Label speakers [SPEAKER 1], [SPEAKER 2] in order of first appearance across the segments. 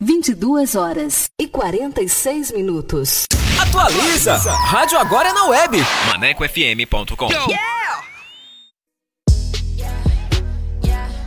[SPEAKER 1] 22 horas e 46 minutos.
[SPEAKER 2] Atualiza! Rádio agora é na web.
[SPEAKER 3] ManecoFM.com.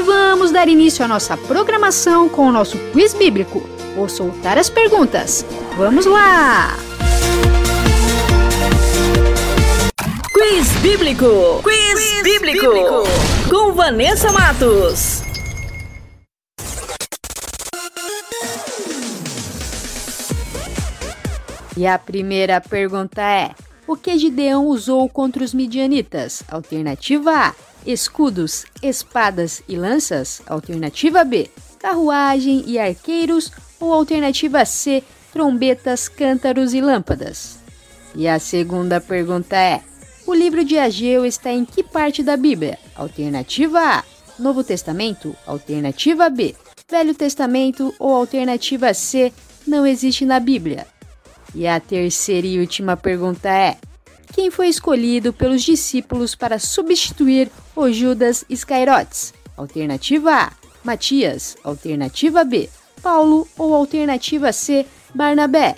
[SPEAKER 4] E vamos dar início à nossa programação com o nosso quiz bíblico. Vou soltar as perguntas. Vamos lá!
[SPEAKER 5] Quiz Bíblico! Quiz, bíblico. Com Vanessa Matos.
[SPEAKER 4] E a primeira pergunta é: O que Gideão usou contra os midianitas? Alternativa A: escudos, espadas e lanças. Alternativa B: carruagem e arqueiros. Ou alternativa C: trombetas, cântaros e lâmpadas? E a segunda pergunta é: o livro de Ageu está em que parte da Bíblia? Alternativa A: Novo Testamento. Alternativa B: Velho Testamento. Ou alternativa C: Não existe na Bíblia. E a terceira e última pergunta é: quem foi escolhido pelos discípulos para substituir o Judas Iscariotes? Alternativa A: Matias. Alternativa B: Paulo. Ou alternativa C: Barnabé.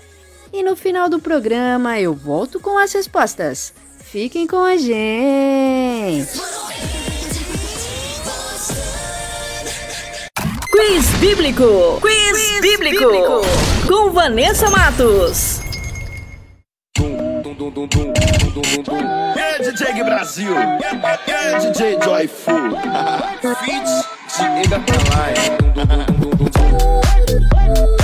[SPEAKER 4] E no final do programa eu volto com as respostas. Fiquem com a gente!
[SPEAKER 5] Quiz Bíblico! Quiz, Bíblico. Com Vanessa Matos.
[SPEAKER 6] É DJ Brasil, é DJ Joyful, Fit Diego Atalaya. Todo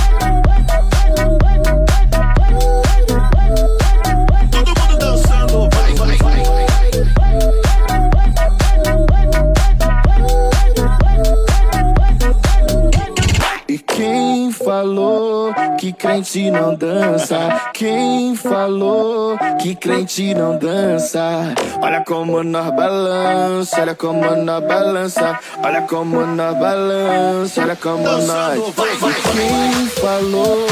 [SPEAKER 6] E quem falou que crente não dança? Quem falou que crente não dança? Olha como nós balança, olha como nós balança, olha como nós balança, olha como nós. E quem falou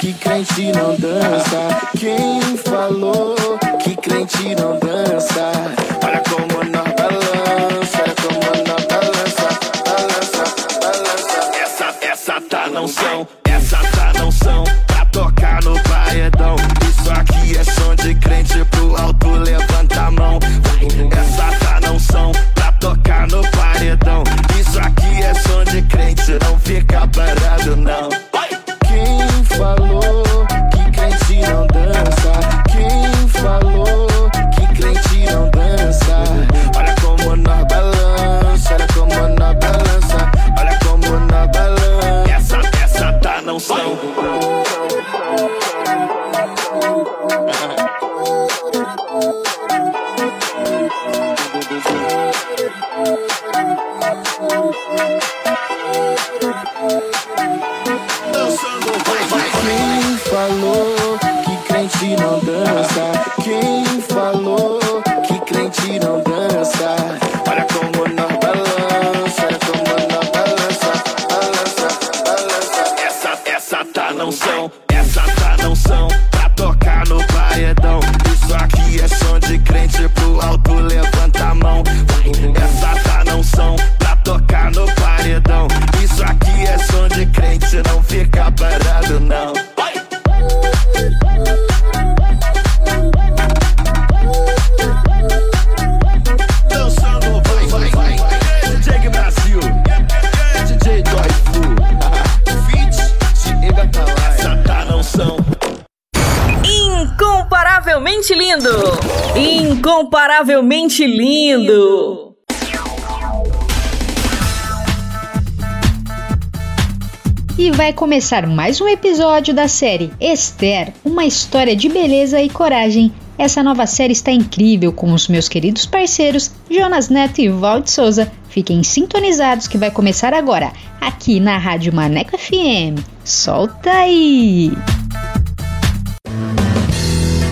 [SPEAKER 6] que crente não dança? Quem falou que crente não dança? Olha não são, essa tá não são pra tocar no paredão. Isso aqui é som de crente pro alto, levanta a mão. Essa tá não são pra tocar no paredão. Isso aqui é som de crente, não fica parado não. Quem falou que crente não dança? Quem falou falou que crente não dança? Quem falou que crente não dança?
[SPEAKER 5] Incomparavelmente lindo!
[SPEAKER 4] E vai começar mais um episódio da série Esther, uma história de beleza e coragem. Essa nova série está incrível com os meus queridos parceiros Jonas Neto e Valde Souza. Fiquem sintonizados que vai começar agora, aqui na Rádio Maneco FM. Solta aí!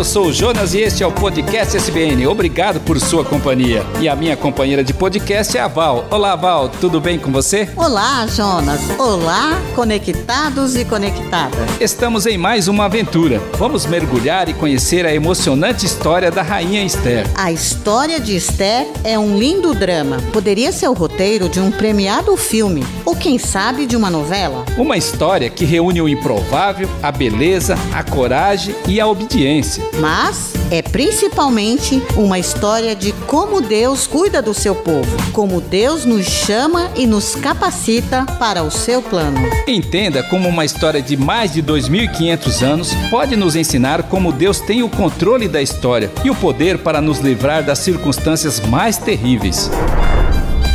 [SPEAKER 7] Eu sou o Jonas e este é o podcast SBN. Obrigado por sua companhia. E a minha companheira de podcast é a Val. Olá, Val, tudo bem com você?
[SPEAKER 8] Olá, Jonas. Olá, conectados e conectadas.
[SPEAKER 7] Estamos em mais uma aventura. Vamos mergulhar e conhecer a emocionante história da Rainha Esther.
[SPEAKER 8] A história de Esther é um lindo drama. Poderia ser o roteiro de um premiado filme, ou quem sabe de uma novela.
[SPEAKER 7] Uma história que reúne o improvável, a beleza, a coragem e a obediência.
[SPEAKER 8] Mas é principalmente uma história de como Deus cuida do seu povo, como Deus nos chama e nos capacita para o seu plano.
[SPEAKER 7] Entenda como uma história de mais de 2.500 anos pode nos ensinar como Deus tem o controle da história e o poder para nos livrar das circunstâncias mais terríveis.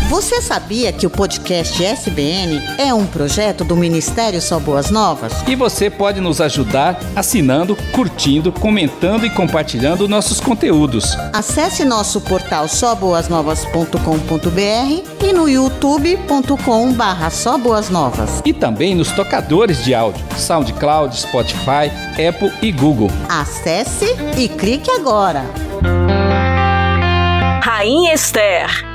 [SPEAKER 8] Você sabia que o podcast SBN é um projeto do Ministério Só Boas Novas?
[SPEAKER 7] E você pode nos ajudar assinando, curtindo, comentando e compartilhando nossos conteúdos.
[SPEAKER 8] Acesse nosso portal soboasnovas.com.br e no youtube.com barra Novas.
[SPEAKER 7] E também nos tocadores de áudio, SoundCloud, Spotify, Apple e Google.
[SPEAKER 8] Acesse e clique agora.
[SPEAKER 5] Rainha Esther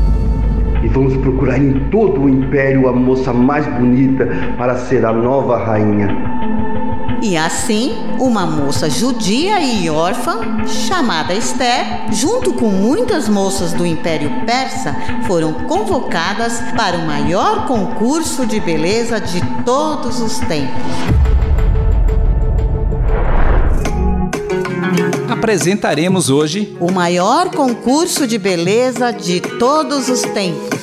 [SPEAKER 9] e vamos procurar em todo o império a moça mais bonita para ser a nova rainha.
[SPEAKER 8] E assim, uma moça judia e órfã, chamada Esther, junto com muitas moças do Império Persa, foram convocadas para o maior concurso de beleza de todos os tempos.
[SPEAKER 7] apresentaremos hoje
[SPEAKER 8] o maior concurso de beleza de todos os tempos.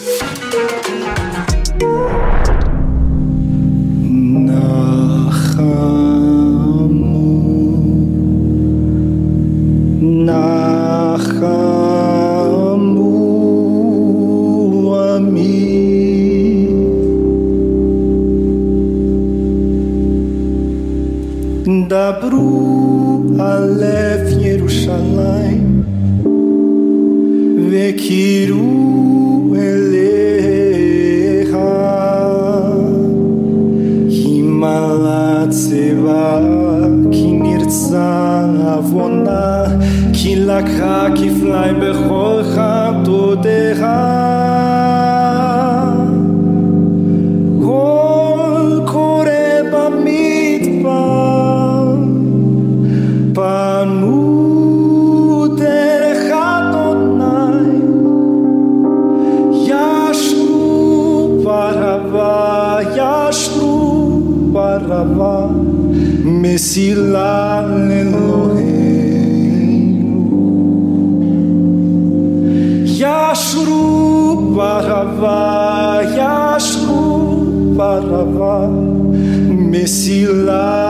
[SPEAKER 10] Nahan. Nesilah Elohim Yashru Barava Yashru Barava Mesilah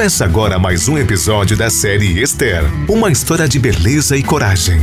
[SPEAKER 11] Começa agora mais um episódio da série Esther uma história de beleza e coragem.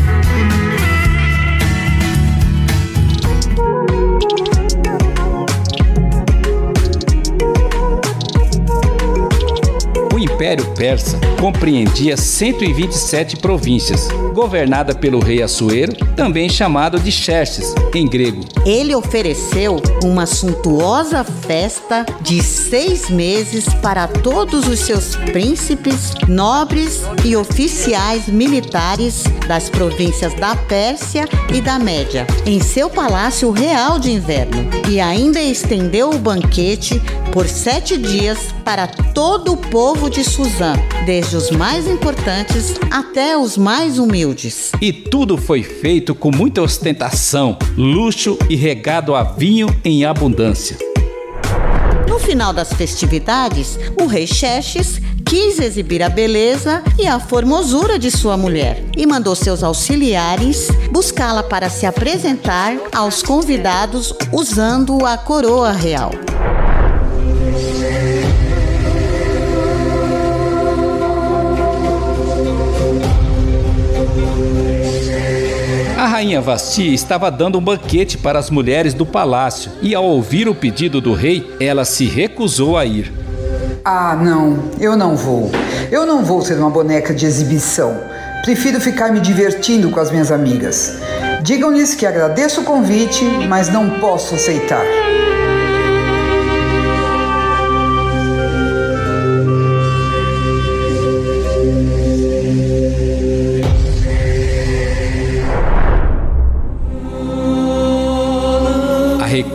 [SPEAKER 7] Persa compreendia 127 províncias, governada pelo rei Assuero, também chamado de Xerxes, em grego.
[SPEAKER 8] Ele ofereceu uma suntuosa festa de seis meses para todos os seus príncipes, nobres e oficiais militares das províncias da Pérsia e da Média, em seu palácio real de inverno, e ainda estendeu o banquete por sete dias para todo o povo de Suzã, desde os mais importantes até os mais humildes.
[SPEAKER 7] E tudo foi feito com muita ostentação, luxo e regado a vinho em abundância.
[SPEAKER 8] No final das festividades, o rei Xerxes quis exibir a beleza e a formosura de sua mulher e mandou seus auxiliares buscá-la para se apresentar aos convidados usando a coroa real.
[SPEAKER 7] Rainha Vasti estava dando um banquete para as mulheres do palácio e, ao ouvir o pedido do rei, ela se recusou a ir.
[SPEAKER 12] Ah, não, eu não vou. Eu não vou ser uma boneca de exibição. Prefiro ficar me divertindo com as minhas amigas. Digam-lhes que agradeço o convite, mas não posso aceitar.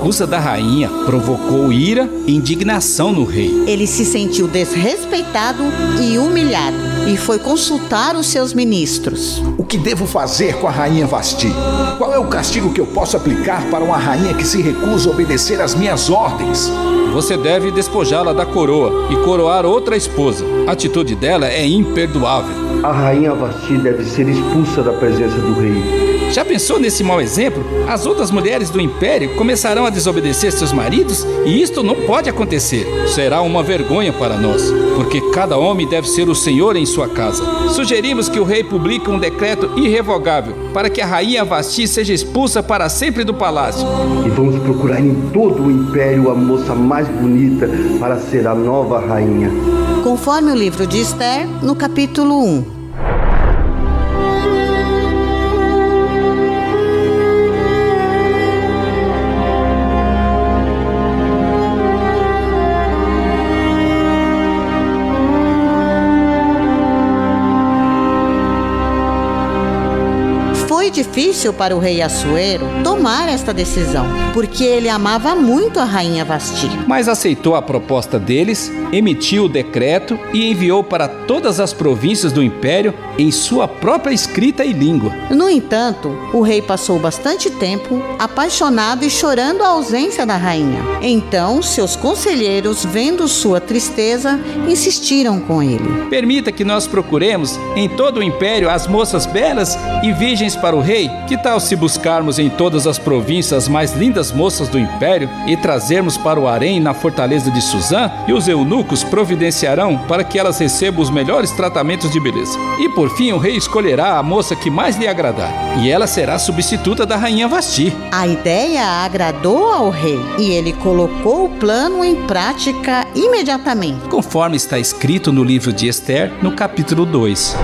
[SPEAKER 7] Recusa da rainha provocou ira e indignação no rei.
[SPEAKER 8] Ele se sentiu desrespeitado e humilhado e foi consultar os seus ministros.
[SPEAKER 13] O que devo fazer com a rainha Vasti? Qual é o castigo que eu posso aplicar para uma rainha que se recusa a obedecer às minhas ordens?
[SPEAKER 7] Você deve despojá-la da coroa e coroar outra esposa. A atitude dela é imperdoável.
[SPEAKER 9] A rainha Vasti deve ser expulsa da presença do rei.
[SPEAKER 7] Já pensou nesse mau exemplo? As outras mulheres do império começarão a desobedecer seus maridos e isto não pode acontecer. Será uma vergonha para nós, porque cada homem deve ser o senhor em sua casa. Sugerimos que o rei publique um decreto irrevogável para que a rainha Vasti seja expulsa para sempre do palácio.
[SPEAKER 9] E vamos procurar em todo o império a moça mais bonita para ser a nova rainha.
[SPEAKER 8] Conforme o livro de Esther, no capítulo 1. Difícil para o rei Assuero tomar esta decisão, porque ele amava muito a rainha Vasti.
[SPEAKER 7] Mas aceitou a proposta deles, emitiu o decreto e enviou para todas as províncias do império em sua própria escrita e língua.
[SPEAKER 8] No entanto, o rei passou bastante tempo apaixonado e chorando a ausência da rainha. Então, seus conselheiros, vendo sua tristeza, insistiram com ele.
[SPEAKER 7] Permita que nós procuremos em todo o império as moças belas e virgens para o rei. Que tal se buscarmos em todas as províncias as mais lindas moças do império e trazermos para o harém na fortaleza de Suzã? E os eunucos providenciarão para que elas recebam os melhores tratamentos de beleza. E por por fim, o rei escolherá a moça que mais lhe agradar, e ela será substituta da rainha Vasti.
[SPEAKER 8] A ideia agradou ao rei e ele colocou o plano em prática imediatamente.
[SPEAKER 7] Conforme está escrito no livro de Esther, no capítulo 2.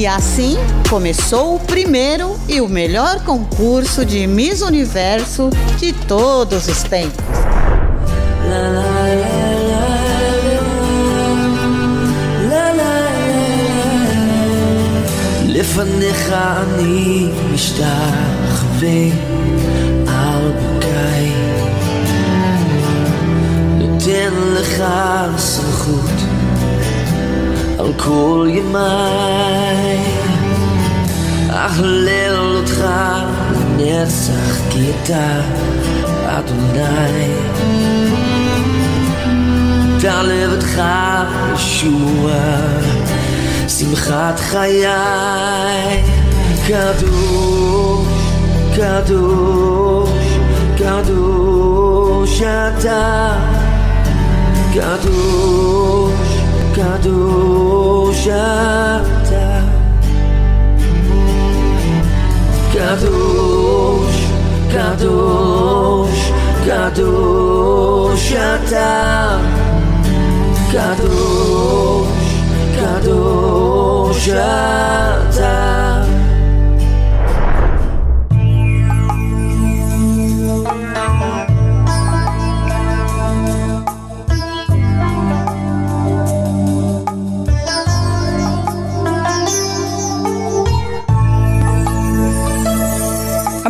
[SPEAKER 8] E assim começou o primeiro e o melhor concurso de Miss Universo de todos os tempos.
[SPEAKER 14] לפניך אני משתחווה על ברכיי נותן לך סמכות על כל ימיי אהלל אותך לנצח כי אתה אדוני דע לבדך ישוע שמחת חיי קדוש, קדוש, קדוש אתה קדוש, קדוש אתה קדוש, קדוש, קדוש אתה קדוש קדוש אתה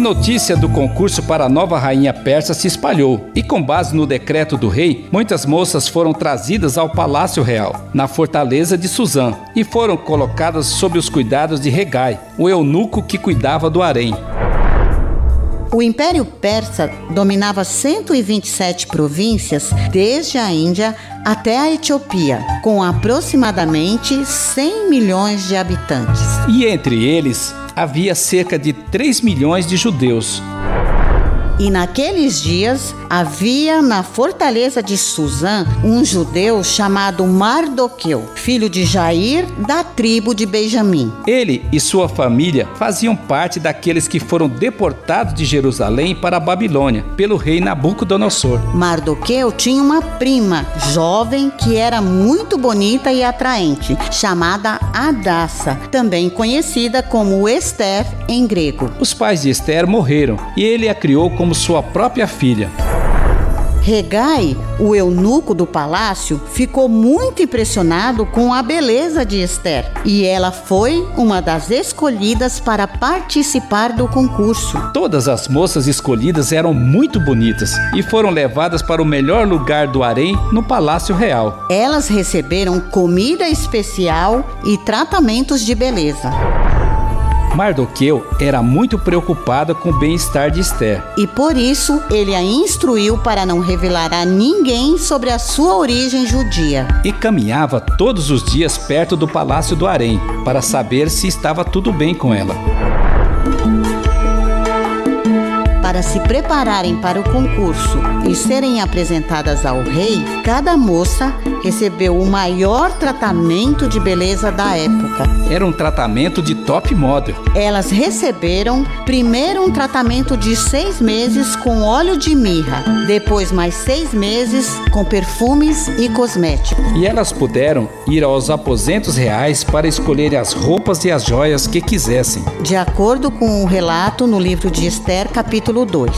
[SPEAKER 7] Notícia do concurso para a nova rainha persa se espalhou, e com base no decreto do rei, muitas moças foram trazidas ao palácio real, na fortaleza de Suzã, e foram colocadas sob os cuidados de Regai, o eunuco que cuidava do harém.
[SPEAKER 8] O Império Persa dominava 127 províncias, desde a Índia até a Etiópia, com aproximadamente 100 milhões de habitantes.
[SPEAKER 7] E entre eles havia cerca de 3 milhões de judeus.
[SPEAKER 8] E naqueles dias havia na fortaleza de Suzã um judeu chamado Mardoqueu, filho de Jair, da tribo de Benjamim.
[SPEAKER 7] Ele e sua família faziam parte daqueles que foram deportados de Jerusalém para a Babilônia pelo rei Nabucodonosor.
[SPEAKER 8] Mardoqueu tinha uma prima jovem que era muito bonita e atraente, chamada Adassa, também conhecida como Esther em grego.
[SPEAKER 7] Os pais de Esther morreram e ele a criou como sua própria filha.
[SPEAKER 8] Regai, o eunuco do palácio, ficou muito impressionado com a beleza de Esther e ela foi uma das escolhidas para participar do concurso.
[SPEAKER 7] Todas as moças escolhidas eram muito bonitas e foram levadas para o melhor lugar do harém no Palácio Real.
[SPEAKER 8] Elas receberam comida especial e tratamentos de beleza.
[SPEAKER 7] Mardoqueu era muito preocupado com o bem-estar de Esther.
[SPEAKER 8] E por isso ele a instruiu para não revelar a ninguém sobre a sua origem judia.
[SPEAKER 7] E caminhava todos os dias perto do palácio do Harém para saber se estava tudo bem com ela.
[SPEAKER 8] Para se prepararem para o concurso e serem apresentadas ao rei, cada moça recebeu o maior tratamento de beleza da época.
[SPEAKER 7] Era um tratamento de top model.
[SPEAKER 8] Elas receberam primeiro um tratamento de seis meses com óleo de mirra, depois mais seis meses com perfumes e cosméticos.
[SPEAKER 7] E elas puderam ir aos aposentos reais para escolherem as roupas e as joias que quisessem.
[SPEAKER 8] De acordo com o relato no livro de Esther, capítulo 2.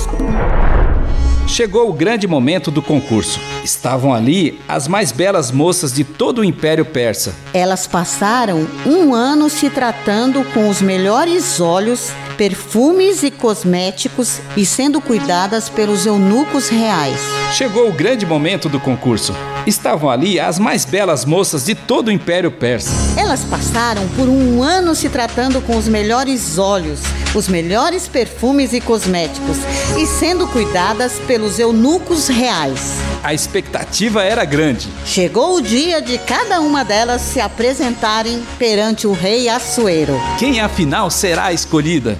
[SPEAKER 7] Chegou o grande momento do concurso. Estavam ali as mais belas moças de todo o Império Persa.
[SPEAKER 8] Elas passaram um ano se tratando com os melhores óleos, perfumes e cosméticos e sendo cuidadas pelos eunucos reais.
[SPEAKER 7] Chegou o grande momento do concurso. Estavam ali as mais belas moças de todo o Império Persa.
[SPEAKER 8] Elas passaram por um ano se tratando com os melhores óleos, os melhores perfumes e cosméticos e sendo cuidadas pelos eunucos reais.
[SPEAKER 7] A expectativa era grande.
[SPEAKER 8] Chegou o dia de cada uma delas se apresentarem perante o rei Assuero.
[SPEAKER 7] Quem afinal será a escolhida?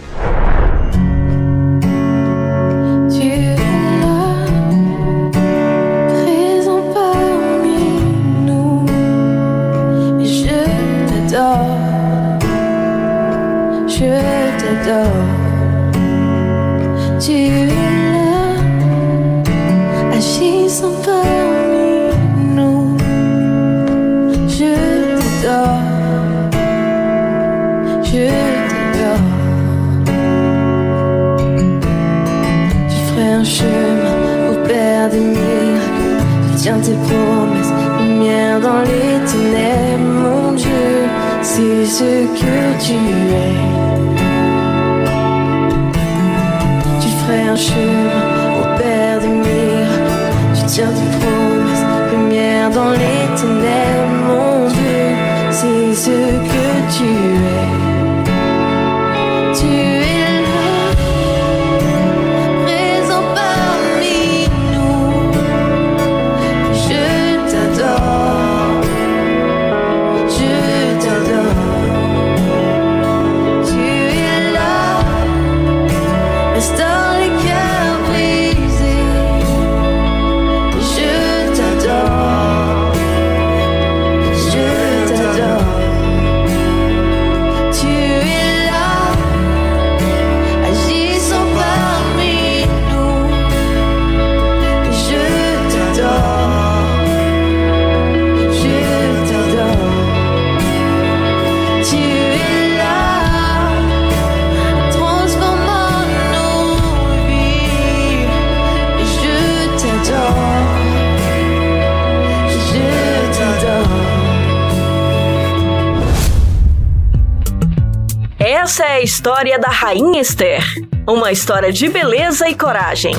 [SPEAKER 5] Rainha Esther. Uma história de beleza e coragem.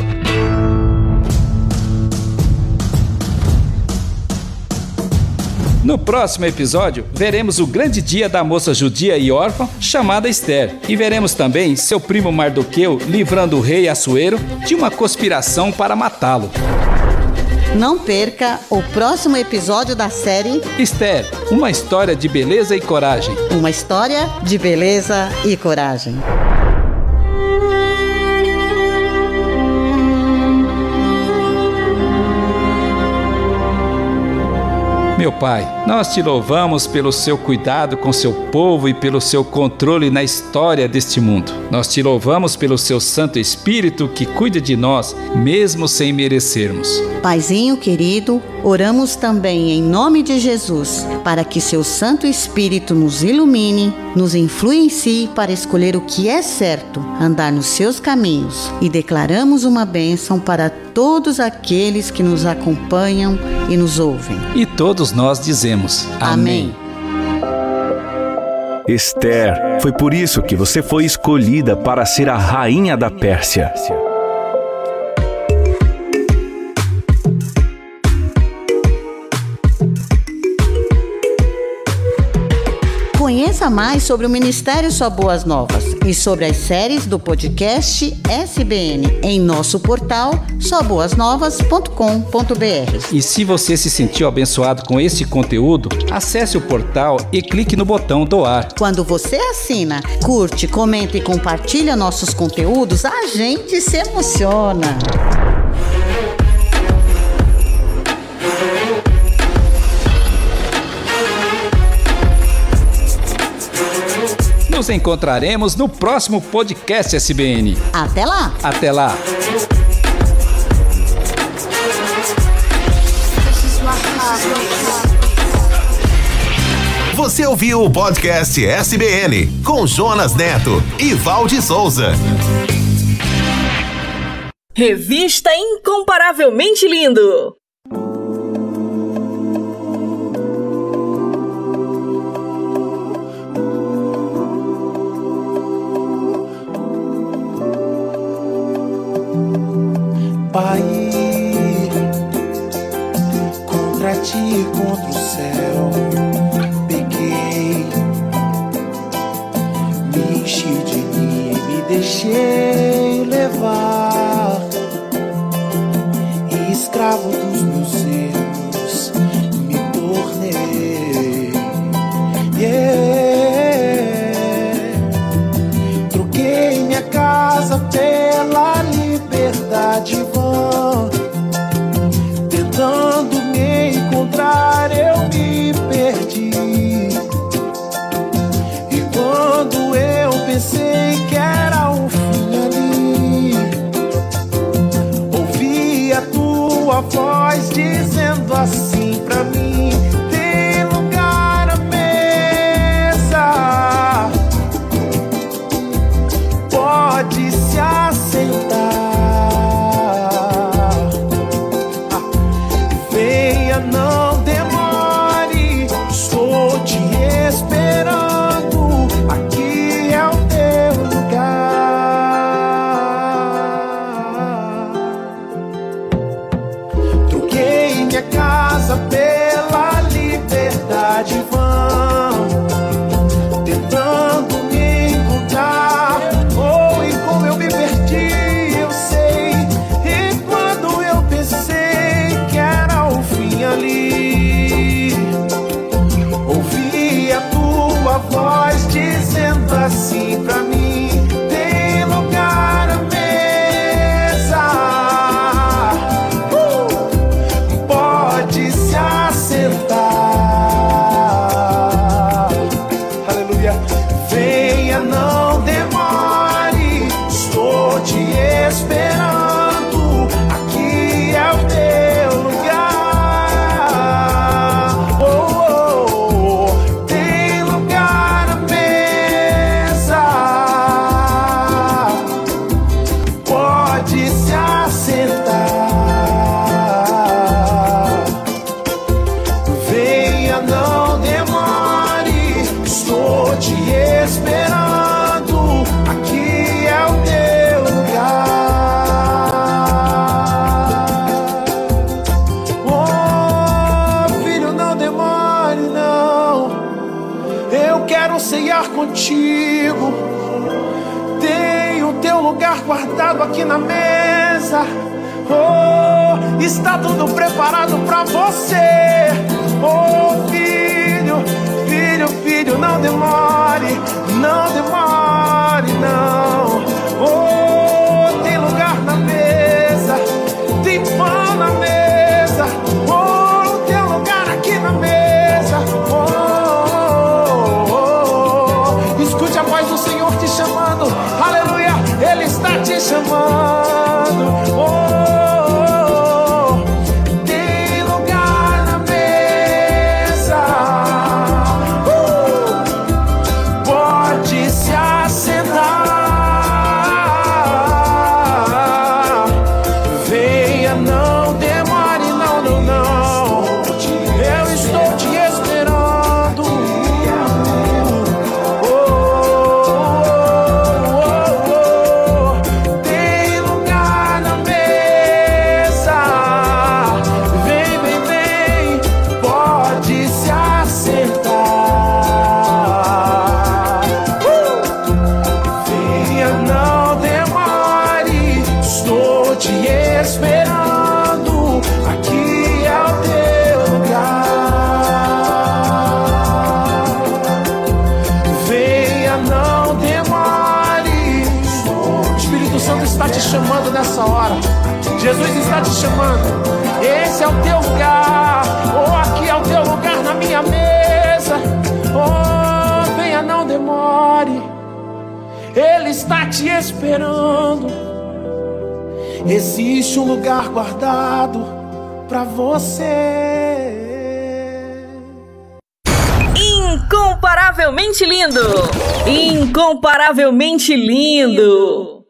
[SPEAKER 7] No próximo episódio, veremos o grande dia da moça judia e órfã chamada Esther. E veremos também seu primo Mardoqueu livrando o rei Assuero de uma conspiração para matá-lo.
[SPEAKER 8] Não perca o próximo episódio da série
[SPEAKER 7] Esther, uma história de beleza e coragem.
[SPEAKER 8] Uma história de beleza e coragem.
[SPEAKER 7] Meu Pai, nós te louvamos pelo seu cuidado com seu povo e pelo seu controle na história deste mundo. Nós te louvamos pelo seu Santo Espírito que cuida de nós, mesmo sem merecermos.
[SPEAKER 8] Paizinho querido, oramos também em nome de Jesus, para que seu Santo Espírito nos ilumine, nos influencie para escolher o que é certo, andar nos seus caminhos e declaramos uma bênção para todos aqueles que nos acompanham e nos ouvem.
[SPEAKER 7] E todos nós dizemos: Amém.
[SPEAKER 15] Esther, foi por isso que você foi escolhida para ser a rainha da Pérsia.
[SPEAKER 8] Conheça mais sobre o Ministério Só Boas Novas e sobre as séries do podcast SBN em nosso portal soboasnovas.com.br.
[SPEAKER 7] E se você se sentiu abençoado com esse conteúdo, acesse o portal e clique no botão doar.
[SPEAKER 8] Quando você assina, curte, comenta e compartilha nossos conteúdos, a gente se emociona.
[SPEAKER 7] Nos encontraremos no próximo podcast SBN.
[SPEAKER 8] Até lá!
[SPEAKER 7] Até lá!
[SPEAKER 11] Você ouviu o podcast SBN com Jonas Neto e Valde Souza.
[SPEAKER 5] Revista Incomparavelmente Lindo.
[SPEAKER 16] Pai, contra ti e contra o céu, peguei, me enchi de mim e me deixei está tudo preparado para você. Oh, filho, filho, filho, não demore, não demore, está te chamando nessa hora. Jesus está te chamando. Esse é o teu lugar. Ou aqui é o teu lugar na minha mesa. Oh, venha, não demore. Ele está te esperando. Existe um lugar guardado para você.
[SPEAKER 5] Incomparavelmente lindo! Incomparavelmente lindo!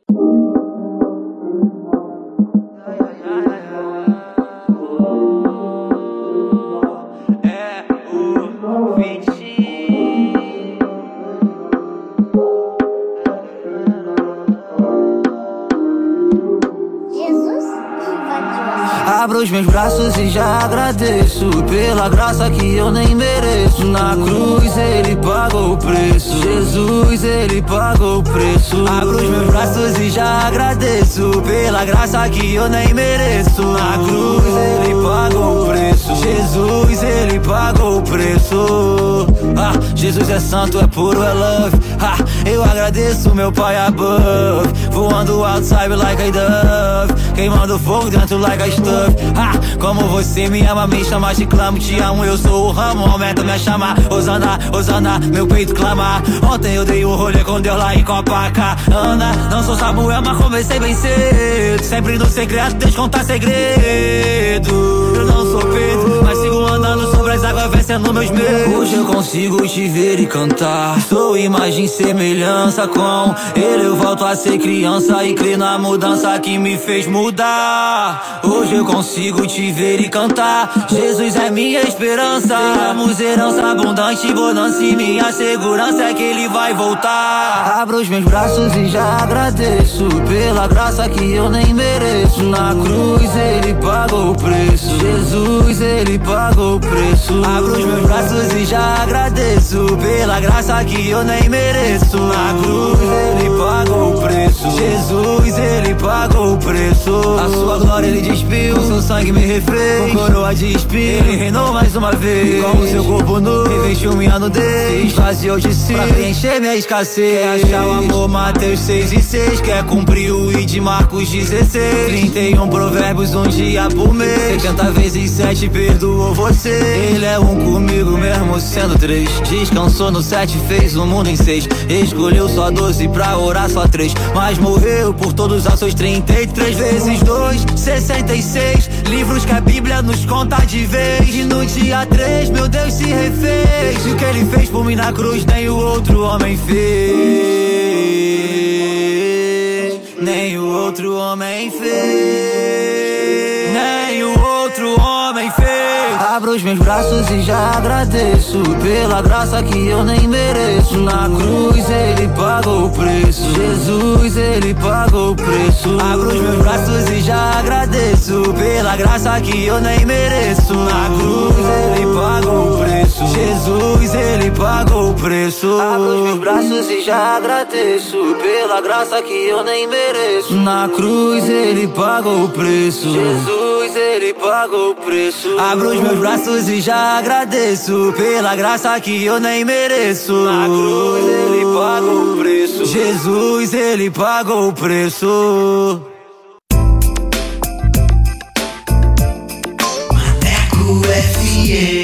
[SPEAKER 6] Abro os meus braços e já agradeço pela graça que eu nem mereço. Na cruz ele pagou o preço. Jesus, ele pagou o preço. Abro os meus braços e já agradeço pela graça que eu nem mereço. Na cruz ele pagou o preço. Jesus, ele pagou o preço. Ah, Jesus é santo, é puro, é love. Ah, eu agradeço meu pai above. Voando alto, sabe, like I dove. Queimando fogo dentro, like I stuff. Ah, como você me ama, me chama, te clamo, te amo. Eu sou o ramo, aumenta minha chama. Osana, Osana, meu peito clama. Ontem eu dei um rolê com Deus lá em Copacabana. Não sou Samuel, mas comecei bem cedo. Sempre no secreto, Deus contar segredo. Eu não sou Pedro, mas sigo andando sobre as águas, vencendo meus medos. Hoje eu consigo te ver e cantar. Sou imagem semelhança com ele. Eu volto a ser criança e crer na mudança que me fez mudar. Hoje eu consigo te ver e cantar. Jesus é minha esperança. Temos herança abundante, bonança e minha segurança é que ele vai voltar. Abro os meus braços e já agradeço pela graça que eu nem mereço. Na cruz ele pagou o preço. Jesus, ele pagou o preço. Abro os meus braços e já agradeço pela graça que eu nem mereço. Na cruz ele pagou o preço. Jesus, ele pagou o preço. A sua glória ele despiu, seu sangue me. Com coroa de espinho, ele reinou mais uma vez. Com o seu corpo nu, revestiu minha nudez. Esvaziou de si, pra preencher minha escassez. Quer achar o amor, Mateus 6 e 6. Quer cumprir o I de Marcos 16. 31 provérbios, um dia por mês. 70 vezes 7 perdoou você. Ele é um comigo mesmo sendo três. Descansou no 7, fez o mundo em seis. Escolheu só 12 pra orar só três. Mas morreu por todos os seus 33 vezes 2, 66. Livros que a Bíblia nos conta de vez. E no dia 3, meu Deus se refez. E o que ele fez por mim na cruz, nem o outro homem fez. Nem o outro homem fez. Abro os meus braços e já agradeço pela graça que eu nem mereço. Na cruz ele pagou o preço. Jesus, ele pagou o preço. Abro os meus braços e já agradeço pela graça que eu nem mereço. Na cruz ele pagou o preço. Jesus, ele pagou o preço. Abro os meus braços e já agradeço pela graça que eu nem mereço. Na cruz ele pagou o preço. Jesus, ele pagou o preço. Abro os meus braços e já agradeço pela graça que eu nem mereço. Na cruz ele pagou o preço. Jesus, ele pagou o preço.
[SPEAKER 16] Maneco FM.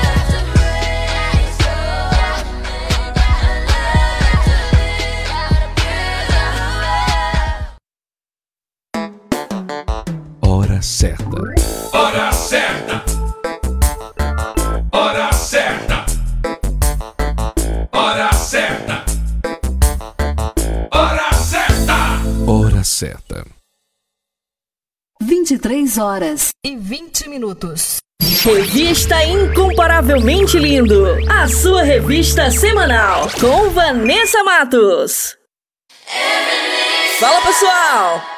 [SPEAKER 17] Certa.
[SPEAKER 18] Hora certa.
[SPEAKER 1] 23 horas e 20 minutos.
[SPEAKER 5] Revista Incomparavelmente Lindo, a sua revista semanal com Vanessa Matos. Fala pessoal,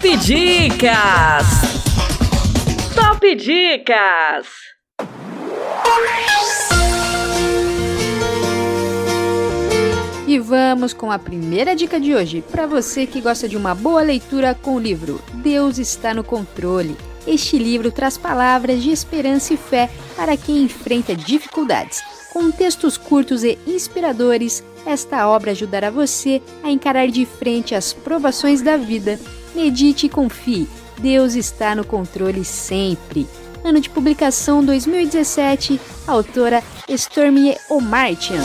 [SPEAKER 5] Top Dicas! Top Dicas!
[SPEAKER 4] E vamos com a primeira dica de hoje, para você que gosta de uma boa leitura com o livro Deus está no controle. Este livro traz palavras de esperança e fé para quem enfrenta dificuldades. Com textos curtos e inspiradores, esta obra ajudará você a encarar de frente as provações da vida. Medite e confie, Deus está no controle sempre. Ano de publicação 2017, autora Stormy O'Martian.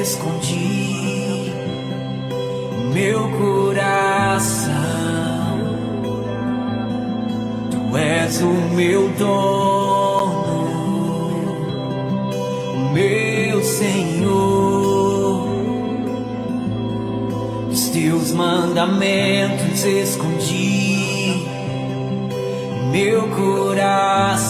[SPEAKER 19] Escondi, meu coração. Tu és o meu dono, meu Senhor. Os teus mandamentos escondi meu coração.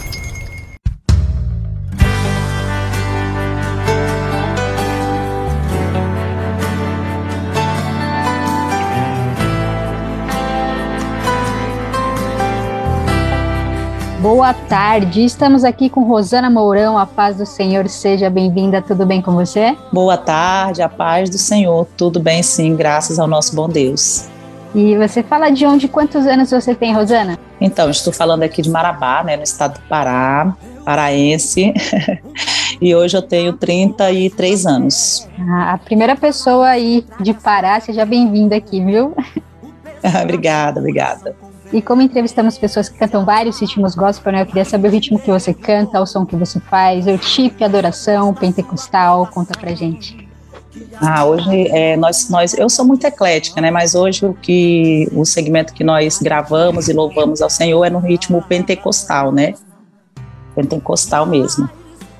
[SPEAKER 20] Boa tarde, estamos aqui com Rosana Mourão, a paz do Senhor, seja bem-vinda, tudo bem com você?
[SPEAKER 21] Boa tarde, a paz do Senhor, tudo bem sim, graças ao nosso bom Deus.
[SPEAKER 20] E você fala de onde, quantos anos você tem, Rosana?
[SPEAKER 21] Então, estou falando aqui de Marabá, né, no estado do Pará, paraense, e hoje eu tenho 33 anos.
[SPEAKER 20] Ah, a primeira pessoa aí de Pará, seja bem-vinda aqui, viu?
[SPEAKER 21] obrigada, obrigada.
[SPEAKER 20] E como entrevistamos pessoas que cantam vários ritmos gospel, né? Eu queria saber o ritmo que você canta, o som que você faz, o chip, adoração, pentecostal, conta pra gente.
[SPEAKER 21] Ah, hoje é, nós, nós, eu sou muito eclética, né? Mas hoje o que o segmento que nós gravamos e louvamos ao Senhor é no ritmo pentecostal, né? Pentecostal mesmo.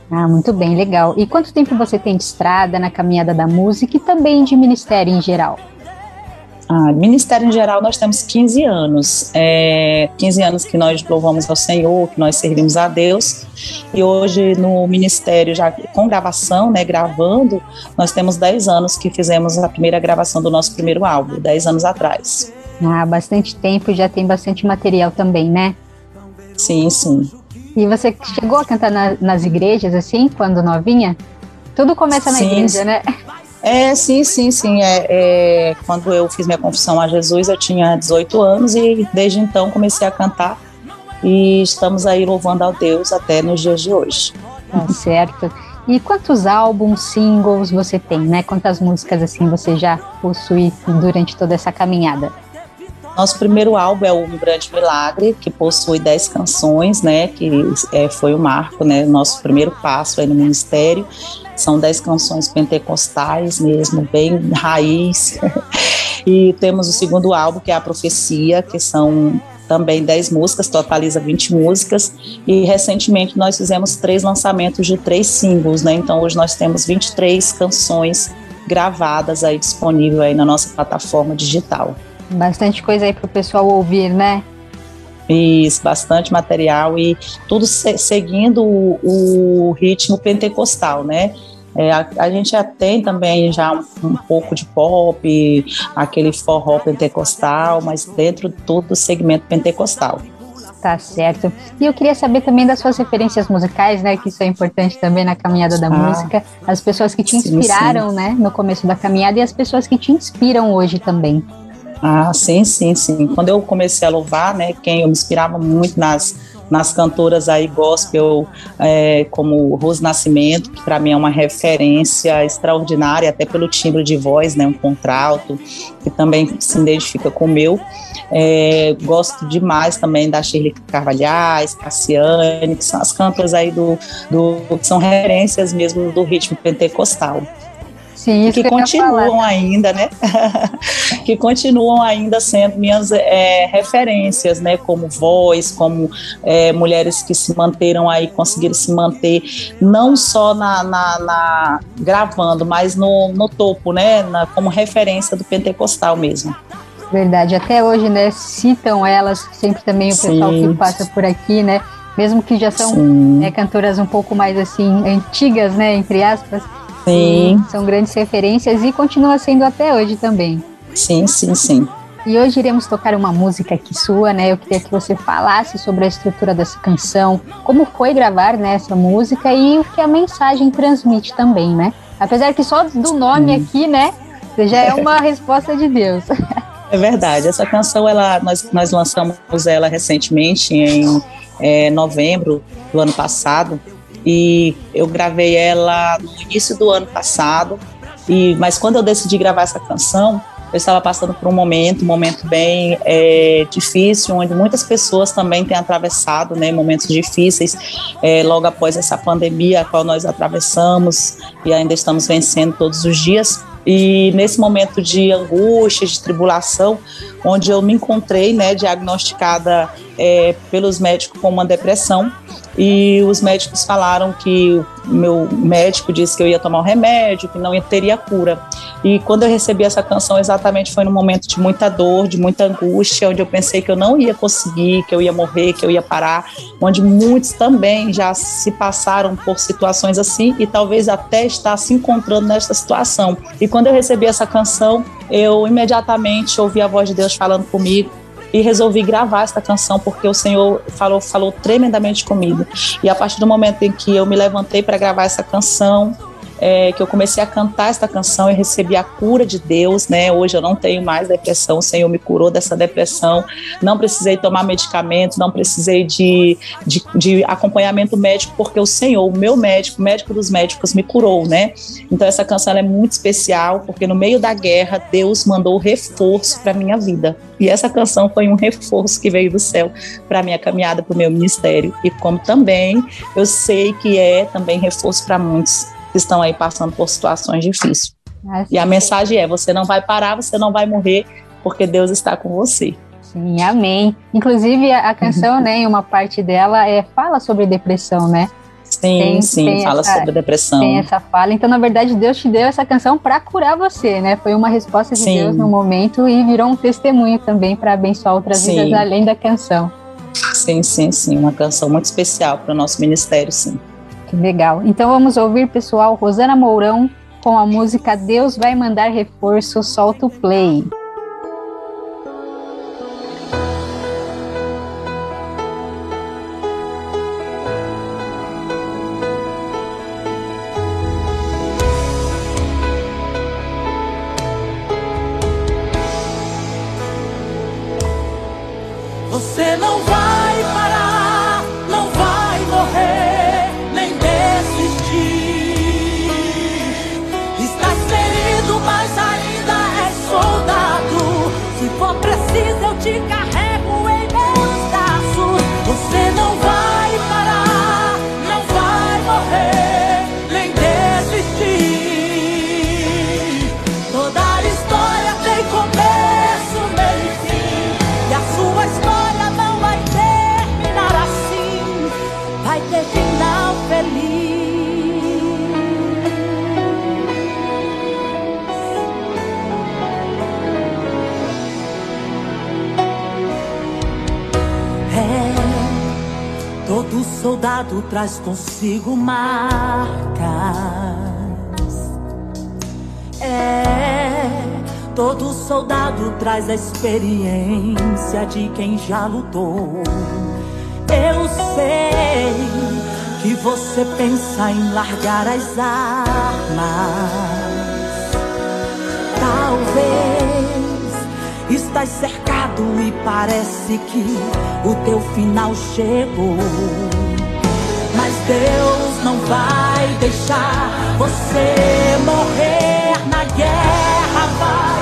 [SPEAKER 20] Ah, muito bem, legal. E quanto tempo você tem de estrada na caminhada da música e também de ministério em geral?
[SPEAKER 21] Ah, ministério em geral, nós temos 15 anos. É, 15 anos que nós louvamos ao Senhor, que nós servimos a Deus. E hoje, no ministério, já com gravação, né, gravando, nós temos 10 anos que fizemos a primeira gravação do nosso primeiro álbum, 10 anos atrás.
[SPEAKER 20] Ah, bastante tempo, já tem bastante material também, né?
[SPEAKER 21] Sim, sim.
[SPEAKER 20] E você chegou a cantar na, nas igrejas, assim, quando novinha? Tudo começa na sim, igreja, né?
[SPEAKER 21] É, sim, sim, sim. É, é, quando eu fiz minha confissão a Jesus, eu tinha 18 anos e desde então comecei a cantar e estamos aí louvando ao Deus até nos dias de hoje.
[SPEAKER 20] Tá certo. E quantos álbuns, singles você tem, né? Quantas músicas assim você já possui durante toda essa caminhada?
[SPEAKER 21] Nosso primeiro álbum é o Um Grande Milagre, que possui 10 canções, né? Que é, foi o marco, né? Nosso primeiro passo aí no ministério. São dez canções pentecostais mesmo, bem raiz. e temos o segundo álbum, que é A Profecia, que são também 10 músicas, totaliza 20 músicas. E recentemente nós fizemos três lançamentos de três singles, né? Então hoje nós temos 23 canções gravadas aí disponível aí na nossa plataforma digital.
[SPEAKER 20] Bastante coisa aí para o pessoal ouvir, né?
[SPEAKER 21] Isso, bastante material e tudo se, seguindo o, o, ritmo pentecostal, né? É, a, a, gente já tem também já um, um, pouco de pop, aquele forró pentecostal, mas dentro de todo o segmento pentecostal.
[SPEAKER 20] Tá certo. E eu queria saber também das suas referências musicais, né? Que isso é importante também na caminhada da ah, música. As pessoas que te inspiraram, sim, sim. né? No começo da caminhada e as pessoas que te inspiram hoje também.
[SPEAKER 21] Ah, sim, sim, sim. Quando eu comecei a louvar, né, quem eu me inspirava muito nas, nas cantoras aí gospel, é, como Rose Nascimento, que para mim é uma referência extraordinária, até pelo timbre de voz, né, um contralto, que também se identifica com o meu. É, gosto demais também da Shirley Carvalhais, Cassiane, que são as cantoras aí do, do que são referências mesmo do ritmo pentecostal.
[SPEAKER 20] Sim,
[SPEAKER 21] que, que continuam ainda, né? que continuam ainda sendo minhas é, referências, né? Como voz, como é, mulheres que se manteram aí, conseguiram se manter não só na, na, na gravando, mas no, no topo, né? Na, como referência do pentecostal mesmo.
[SPEAKER 20] Verdade, até hoje, né? Citam elas sempre também o pessoal Sim. que passa por aqui, né? Mesmo que já são é, cantoras um pouco mais assim antigas, né? Entre aspas
[SPEAKER 21] Sim.
[SPEAKER 20] São grandes referências e continua sendo até hoje também.
[SPEAKER 21] Sim, sim, sim.
[SPEAKER 20] E hoje iremos tocar uma música aqui sua, né? Eu queria que você falasse sobre a estrutura dessa canção, como foi gravar né, essa música e o que a mensagem transmite também, né? Apesar que só do nome sim. aqui, né, já é uma resposta de Deus.
[SPEAKER 21] É verdade. Essa canção, ela, nós, nós lançamos ela recentemente em é, novembro do ano passado e eu gravei ela no início do ano passado E, mas quando eu decidi gravar essa canção, eu estava passando por um momento, um momento bem é, difícil, onde muitas pessoas também têm atravessado né, momentos difíceis é, logo após essa pandemia a qual nós atravessamos e ainda estamos vencendo todos os dias. E nesse momento de angústia, de tribulação, onde eu me encontrei, né, diagnosticada é, pelos médicos com uma depressão, e os médicos falaram que meu médico disse que eu ia tomar o um remédio, que não teria cura. E quando eu recebi essa canção, exatamente foi num momento de muita dor, de muita angústia, onde eu pensei que eu não ia conseguir, que eu ia morrer, que eu ia parar, onde muitos também já se passaram por situações assim e talvez até está se encontrando nessa situação. E quando eu recebi essa canção, eu imediatamente ouvi a voz de Deus falando comigo e resolvi gravar esta canção porque o Senhor falou, falou tremendamente comigo. E a partir do momento em que eu me levantei para gravar essa canção, é, que eu comecei a cantar esta canção e recebi a cura de Deus, né? Hoje eu não tenho mais depressão, o Senhor me curou dessa depressão, não precisei tomar medicamento, não precisei de, de, de acompanhamento médico, porque o Senhor, o meu médico, o médico dos médicos, me curou, né? Então essa canção é muito especial, porque no meio da guerra, Deus mandou reforço para minha vida. E essa canção foi um reforço que veio do céu para minha caminhada, para o meu ministério. E como também eu sei que é também reforço para muitos que estão aí passando por situações difíceis. e a mensagem é: você não vai parar, você não vai morrer, porque Deus está com você.
[SPEAKER 4] Sim, amém. Inclusive, a canção, né, em uma parte dela, é, fala sobre depressão, né?
[SPEAKER 21] Sim, tem, sim, tem fala essa, sobre depressão.
[SPEAKER 4] Tem essa fala. Então, na verdade, Deus te deu essa canção para curar você, né? Foi uma resposta de sim. Deus no momento e virou um testemunho também para abençoar outras sim. vidas além da canção.
[SPEAKER 21] Sim, sim, sim. Uma canção muito especial para o nosso ministério, sim.
[SPEAKER 4] Que legal. Então vamos ouvir, pessoal, Rosana Mourão com a música Deus vai mandar reforço, solta o play.
[SPEAKER 22] Soldado traz consigo marcas. É, todo soldado traz a experiência de quem já lutou. Eu sei que você pensa em largar as armas. Talvez estás cercado e parece que o teu final chegou. Mas Deus não vai deixar você morrer na guerra, vai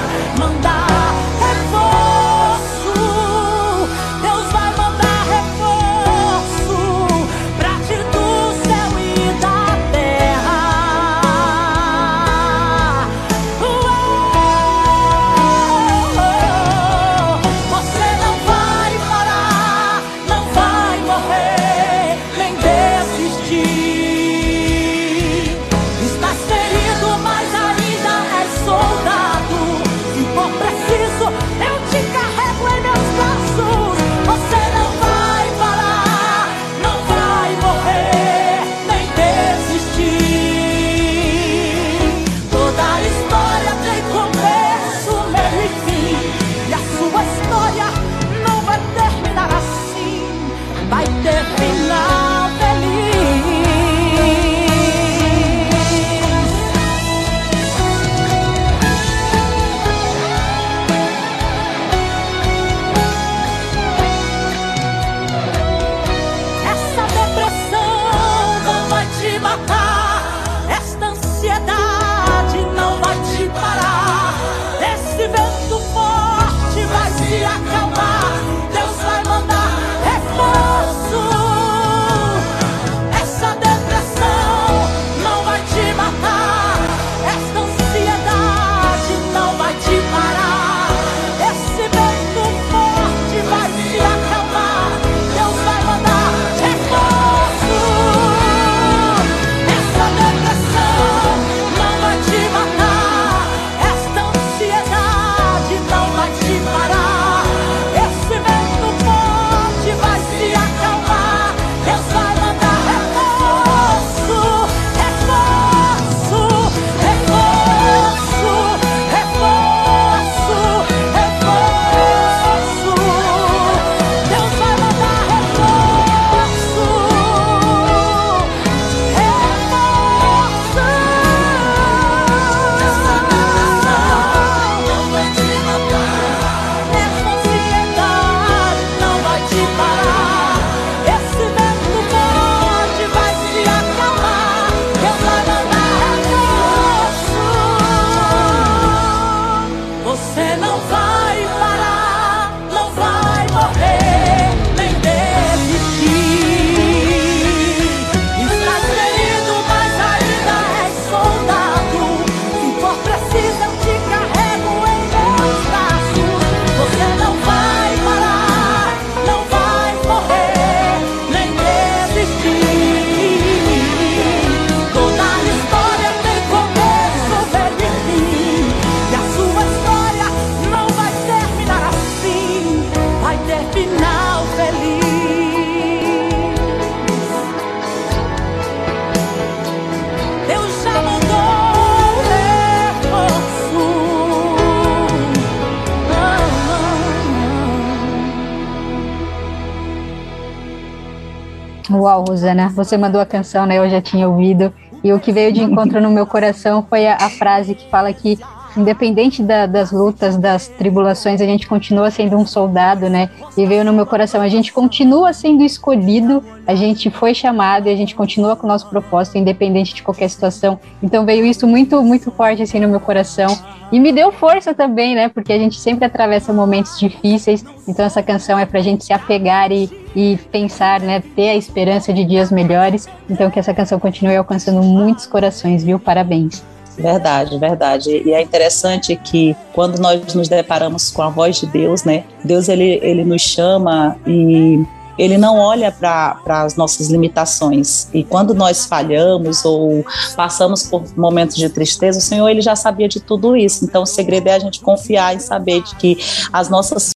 [SPEAKER 20] Uau, Rosana, você mandou a canção, né? Eu já tinha ouvido. E o que veio de encontro no meu coração foi a, a frase que fala que independente da, das lutas, das tribulações, a gente continua sendo um soldado, né? E veio no meu coração, a gente continua sendo escolhido, a gente foi chamado e a gente continua com o nosso propósito, independente de qualquer situação. Então veio isso muito, muito forte assim no meu coração. E me deu força também, né? Porque a gente sempre atravessa momentos difíceis. Então essa canção é pra gente se apegar e, e pensar, né? Ter a esperança de dias melhores. Então que essa canção continue alcançando muitos corações, viu? Parabéns.
[SPEAKER 21] Verdade, verdade. E é interessante que quando nós nos deparamos com a voz de Deus, né? Deus ele, ele nos chama e ele não olha para as nossas limitações. E quando nós falhamos ou passamos por momentos de tristeza, o Senhor ele já sabia de tudo isso. Então o segredo é a gente confiar em saber de que as nossas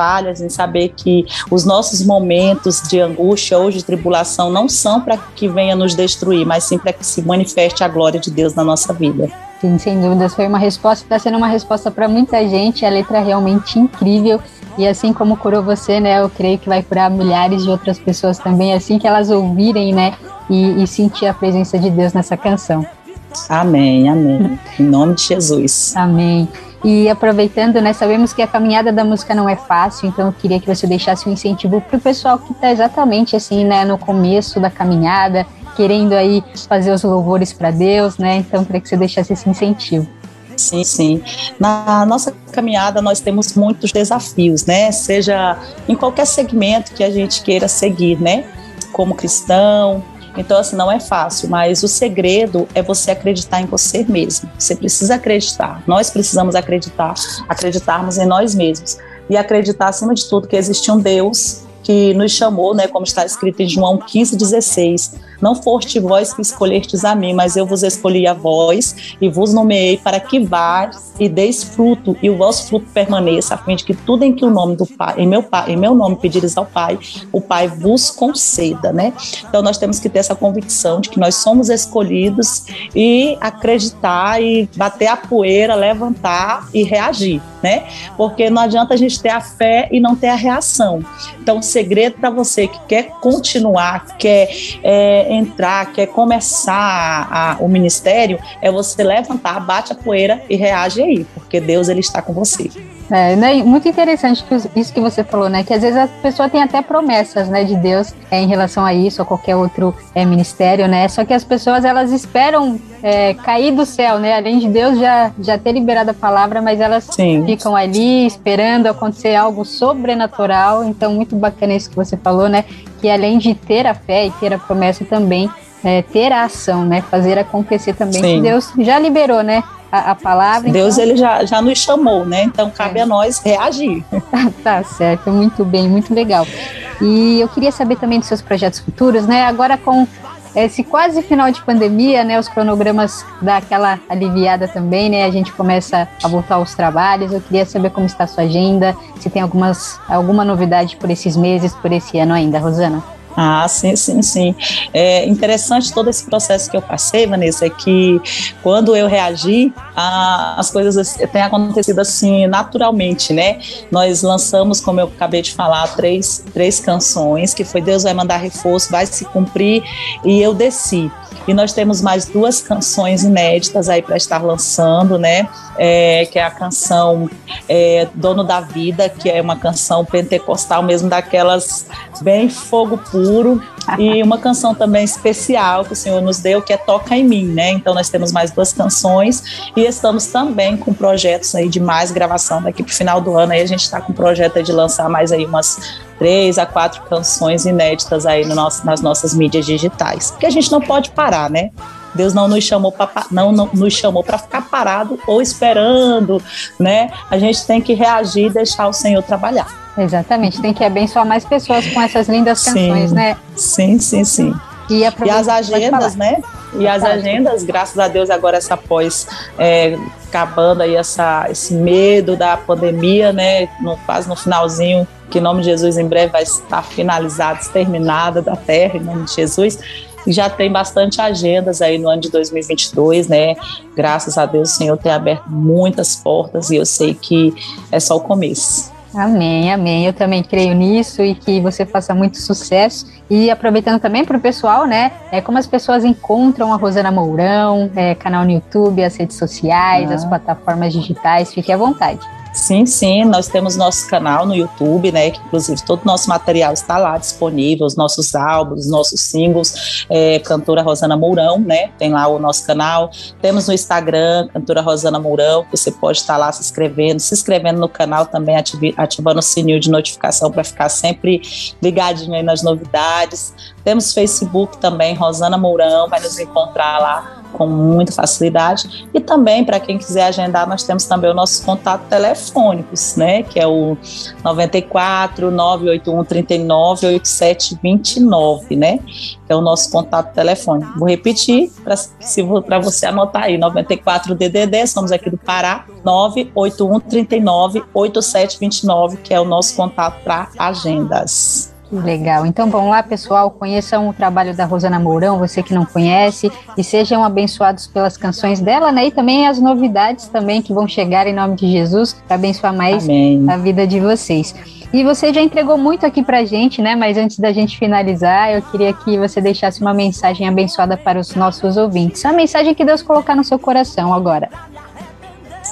[SPEAKER 21] falhas, em saber que os nossos momentos de angústia ou de tribulação não são para que venha nos destruir, mas sim para que se manifeste a glória de Deus na nossa vida.
[SPEAKER 20] Sim, sem dúvidas, foi uma resposta, está sendo uma resposta para muita gente, a letra é realmente incrível. E assim como curou você, né, eu creio que vai curar milhares de outras pessoas também, assim que elas ouvirem, né, e, e sentir a presença de Deus nessa canção.
[SPEAKER 21] Amém, amém. Em nome de Jesus.
[SPEAKER 20] Amém. E aproveitando, né, sabemos que a caminhada da música não é fácil, então eu queria que você deixasse um incentivo para o pessoal que está exatamente assim, né, no começo da caminhada, querendo aí fazer os louvores para Deus, né? Então queria que você deixasse esse incentivo.
[SPEAKER 21] Sim, sim. Na nossa caminhada nós temos muitos desafios, né? Seja em qualquer segmento que a gente queira seguir, né? Como cristão, então, assim, não é fácil, mas o segredo é você acreditar em você mesmo. Você precisa acreditar. Nós precisamos acreditar, acreditarmos em nós mesmos. E acreditar, acima de tudo, que existe um Deus que nos chamou, né, como está escrito em João 15,16. Não foste vós que escolhestes a mim, mas eu vos escolhi a vós e vos nomeei para que vá e deis fruto e o vosso fruto permaneça, a fim de que tudo em que o nome do Pai, em meu Pai, em meu nome pedires ao Pai, o Pai vos conceda, né? Então nós temos que ter essa convicção de que nós somos escolhidos e acreditar e bater a poeira, levantar e reagir, né? Porque não adianta a gente ter a fé e não ter a reação. Então o segredo para você que quer continuar, quer é, entrar, quer começar a, o ministério, é você levantar, bate a poeira e reage aí, porque Deus ele está com você.
[SPEAKER 20] É, né, muito interessante isso que você falou, né? Que às vezes a pessoa tem até promessas, né, de Deus é, em relação a isso ou qualquer outro é, ministério, né? Só que as pessoas elas esperam é, cair do céu, né? Além de Deus já já ter liberado a palavra, mas elas Sim. ficam ali esperando acontecer algo sobrenatural. Então muito bacana isso que você falou, né? Que além de ter a fé e ter a promessa também é, ter a ação, né? Fazer acontecer também. Sim. Deus já liberou, né? a, a palavra.
[SPEAKER 21] Deus então... ele já, já nos chamou, né? Então cabe é. a nós reagir.
[SPEAKER 20] tá certo, muito bem, muito legal. E eu queria saber também dos seus projetos futuros, né? Agora com esse quase final de pandemia, né? Os cronogramas dá aquela aliviada também, né? A gente começa a voltar aos trabalhos. Eu queria saber como está a sua agenda, se tem algumas, alguma novidade por esses meses, por esse ano ainda, Rosana.
[SPEAKER 21] Ah, sim, sim, sim. É interessante todo esse processo que eu passei, Vanessa, é que quando eu reagi, a, as coisas têm acontecido assim naturalmente, né? Nós lançamos, como eu acabei de falar, três, três canções, que foi Deus vai mandar reforço, vai se cumprir, e eu desci. E nós temos mais duas canções inéditas aí para estar lançando, né? É, que é a canção é, Dono da Vida, que é uma canção pentecostal mesmo, daquelas bem fogo puro, e uma canção também especial que o Senhor nos deu, que é Toca em Mim, né? Então nós temos mais duas canções e estamos também com projetos aí de mais gravação daqui para o final do ano. Aí a gente está com o projeto de lançar mais aí umas três a quatro canções inéditas aí no nosso, nas nossas mídias digitais. Porque a gente não pode parar, né? Deus não nos chamou para não, não nos chamou para ficar parado ou esperando, né? A gente tem que reagir e deixar o Senhor trabalhar.
[SPEAKER 20] Exatamente, tem que abençoar mais pessoas com essas lindas canções,
[SPEAKER 21] sim,
[SPEAKER 20] né?
[SPEAKER 21] Sim, sim, sim. E, e as agendas, né? E as agendas, graças a Deus, agora essa pós é, acabando aí essa, esse medo da pandemia, né? No, quase no finalzinho, que em nome de Jesus em breve vai estar finalizada, exterminada da terra, em nome de Jesus já tem bastante agendas aí no ano de 2022, né? Graças a Deus o Senhor tem aberto muitas portas e eu sei que é só o começo.
[SPEAKER 20] Amém, amém. Eu também creio nisso e que você faça muito sucesso E aproveitando também para o pessoal, né? É, como as pessoas encontram a Rosana Mourão, é, canal no YouTube, as redes sociais,
[SPEAKER 21] Ah.
[SPEAKER 20] as plataformas digitais, fique à vontade.
[SPEAKER 21] Sim, sim, nós temos nosso canal no YouTube, né? Que inclusive todo o nosso material está lá disponível, os nossos álbuns, os nossos singles, é, cantora Rosana Mourão, né? Tem lá o nosso canal. Temos no Instagram, cantora Rosana Mourão, você pode estar lá se inscrevendo, se inscrevendo no canal também, ativi- ativando o sininho de notificação para ficar sempre ligadinho aí nas novidades. Temos Facebook também, Rosana Mourão, vai nos encontrar lá com muita facilidade. E também, para quem quiser agendar, nós temos também o nosso contato telefônicos, né? Que é o 94 981 39 8729, né? Que é o nosso contato telefônico. Vou repetir para você anotar aí: 94 DDD, somos aqui do Pará, 981 39 8729, que é o nosso contato para agendas.
[SPEAKER 20] Que legal. Então vamos lá, pessoal, conheçam o trabalho da Rosana Mourão, você que não conhece, e sejam abençoados pelas canções dela, né? E também as novidades também que vão chegar em nome de Jesus para abençoar mais
[SPEAKER 21] Amém.
[SPEAKER 20] a vida de vocês. E você já entregou muito aqui pra gente, né? Mas antes da gente finalizar, eu queria que você deixasse uma mensagem abençoada para os nossos ouvintes. A mensagem que Deus colocar no seu coração agora.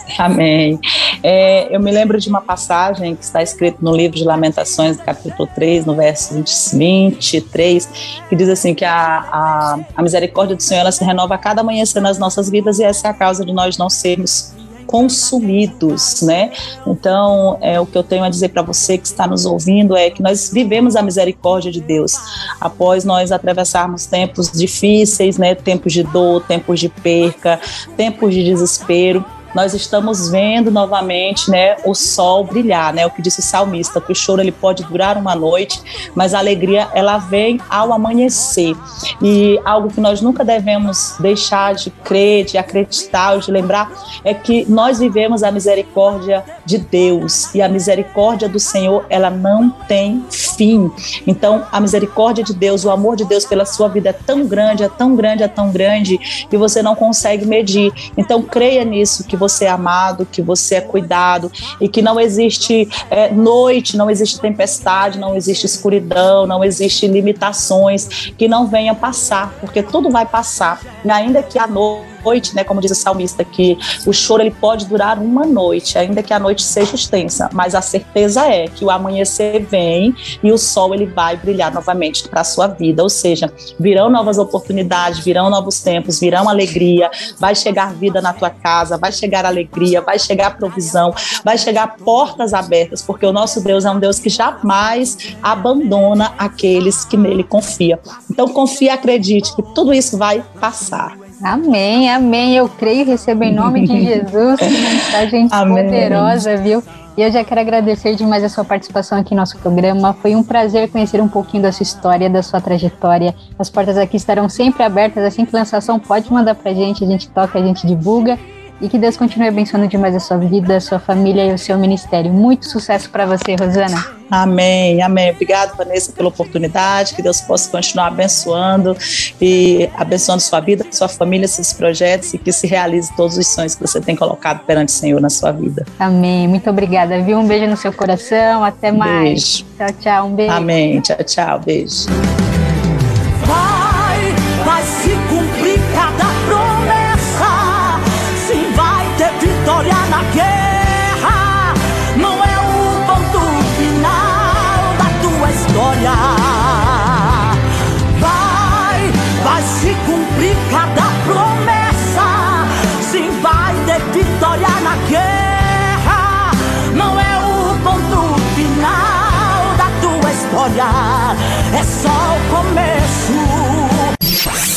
[SPEAKER 21] Amém. É, eu me lembro de uma passagem que está escrita no livro de Lamentações, capítulo 3, no verso 20, 23, que diz assim: que a, a, a misericórdia do Senhor se renova a cada amanhecer nas nossas vidas, e essa é a causa de nós não sermos consumidos, né? Então, é o que eu tenho a dizer para você que está nos ouvindo é que nós vivemos a misericórdia de Deus após nós atravessarmos tempos difíceis, né? Tempos de dor, tempos de perca, tempos de desespero nós estamos vendo novamente, né, o sol brilhar, né, o que disse o salmista, que o choro ele pode durar uma noite, mas a alegria ela vem ao amanhecer. E algo que nós nunca devemos deixar de crer, de acreditar de lembrar é que nós vivemos a misericórdia de Deus e a misericórdia do Senhor, ela não tem fim. Então, a misericórdia de Deus, o amor de Deus pela sua vida é tão grande, é tão grande, é tão grande que você não consegue medir. Então, creia nisso que você é amado, que você é cuidado e que não existe é, noite, não existe tempestade, não existe escuridão, não existe limitações que não venha passar, porque tudo vai passar. E ainda que a noite, né, como diz o salmista, que o choro ele pode durar uma noite, ainda que a noite seja extensa, mas a certeza é que o amanhecer vem e o sol ele vai brilhar novamente para a sua vida, ou seja, virão novas oportunidades, virão novos tempos, virão alegria, vai chegar vida na tua casa, vai chegar alegria, vai chegar provisão, vai chegar portas abertas, porque o nosso Deus é um Deus que jamais abandona aqueles que nele confiam. Então confie e acredite que tudo isso vai passar.
[SPEAKER 20] Amém, amém. Eu creio e recebo em nome de Jesus. Que mensagem
[SPEAKER 21] Amém.
[SPEAKER 20] poderosa, viu? E eu já quero agradecer demais a sua participação aqui no nosso programa. Foi um prazer conhecer um pouquinho da sua história, da sua trajetória. As portas aqui estarão sempre abertas. Assim que lançar som, pode mandar pra gente. A gente toca, a gente divulga. E que Deus continue abençoando demais a sua vida, a sua família e o seu ministério. Muito sucesso para você, Rosana.
[SPEAKER 21] Amém, amém. Obrigado, Vanessa, pela oportunidade. Que Deus possa continuar abençoando e abençoando sua vida, sua família, seus projetos e que se realize todos os sonhos que você tem colocado perante o Senhor na sua vida.
[SPEAKER 20] Amém. Muito obrigada, viu? Um beijo no seu coração. Até mais.
[SPEAKER 21] Beijo.
[SPEAKER 20] Tchau, tchau. Um beijo.
[SPEAKER 21] Amém. Tchau, tchau. Beijo.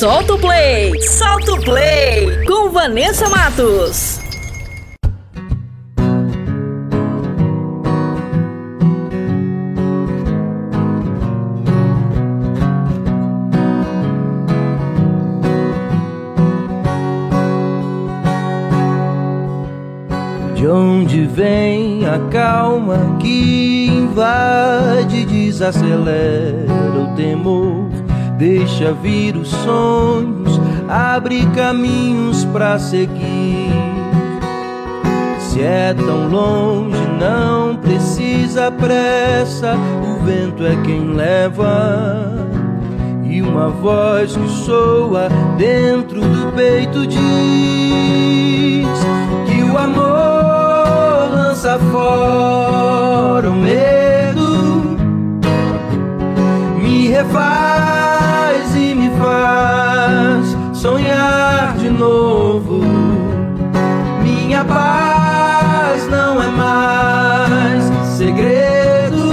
[SPEAKER 5] Solta o play! Solta o play! Com Vanessa Matos.
[SPEAKER 10] De onde vem a calma que invade, desacelera o temor, deixa vir os sonhos, abre caminhos para seguir. Se é tão longe, não precisa pressa, o vento é quem leva. E uma voz que soa dentro do peito diz que o amor lança fora o medo, me refaz e me faz sonhar de novo. Minha paz não é mais segredo.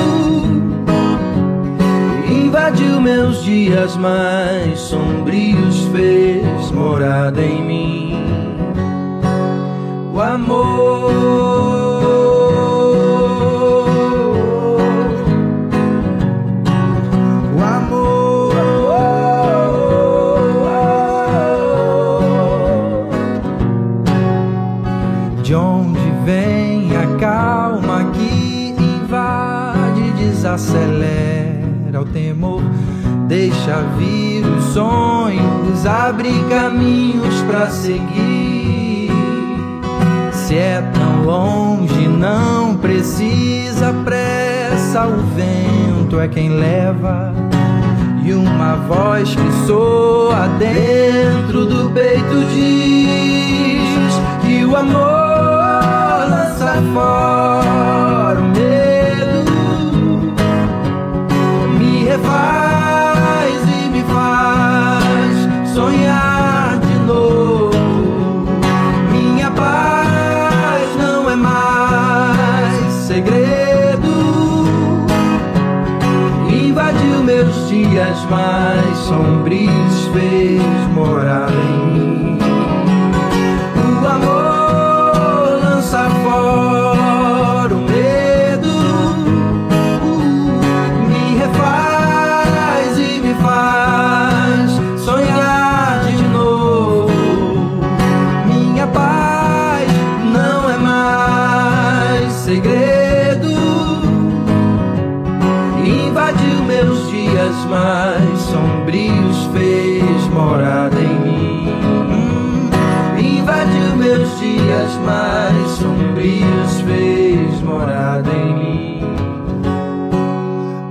[SPEAKER 10] Invadiu meus dias mais sombrios, fez morada em mim. O amor. Deixa vir os sonhos, abre caminhos pra seguir. Se é tão longe, não precisa pressa, o vento é quem leva. E uma voz que soa dentro do peito diz que o amor lança fora dias mais sombrios, fez morada em mim.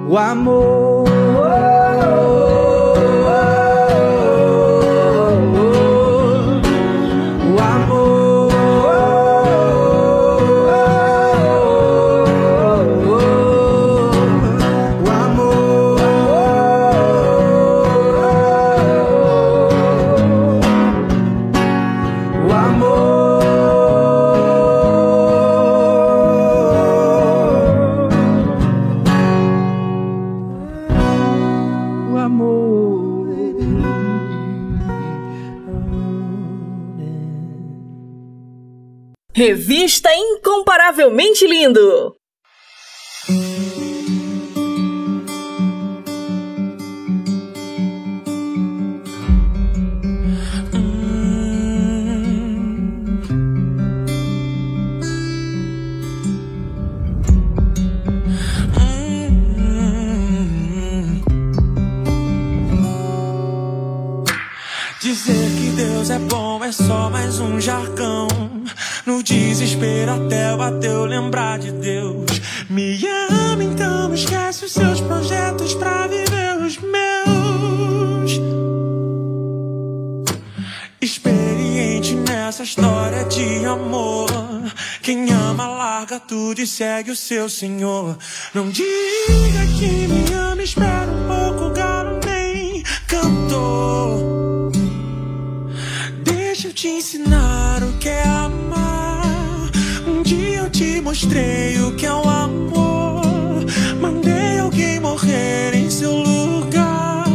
[SPEAKER 10] O amor.
[SPEAKER 5] Revista Incomparavelmente Lindo.
[SPEAKER 23] Até bateu lembrar de Deus. Me ama, então esquece os seus projetos pra viver os meus. Experiente nessa história de amor. Quem ama, larga tudo e segue o seu Senhor. Não diga que me ama, espera um pouco, galo nem cantou. Deixa eu te ensinar o que é amar. Dia te mostrei o que é o amor. Mandei alguém morrer em seu lugar.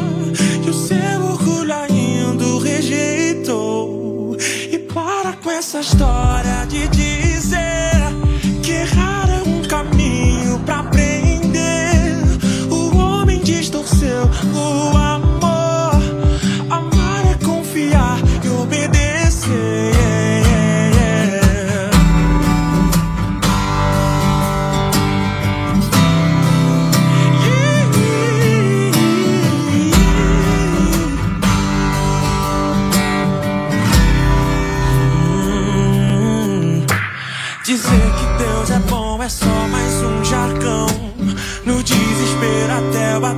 [SPEAKER 23] E o seu orgulho ainda rejeitou. E para com essa história de dizer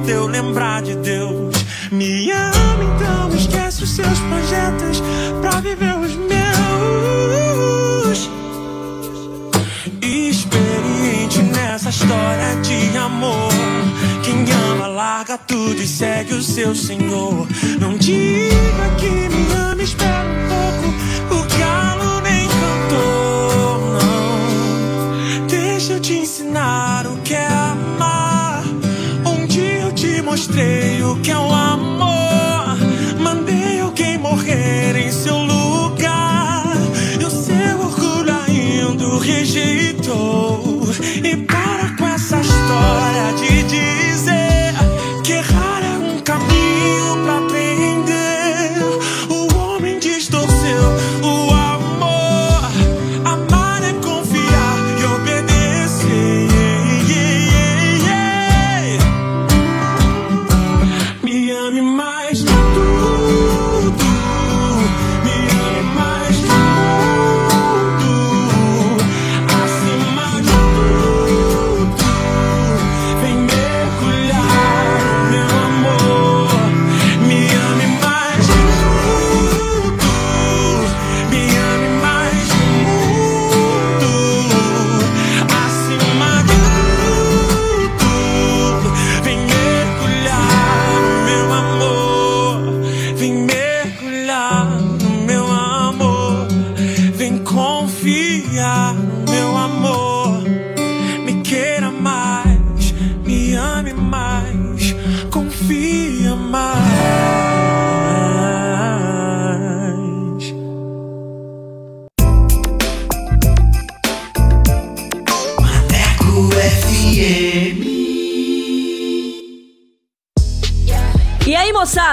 [SPEAKER 23] bateu lembrar de Deus.
[SPEAKER 16] Me ama, então esquece os seus projetos pra viver os meus. Experiente nessa história de amor. Quem ama, larga tudo e segue o seu senhor. Não diga que me ama, espera um pouco. Mostrei o que é o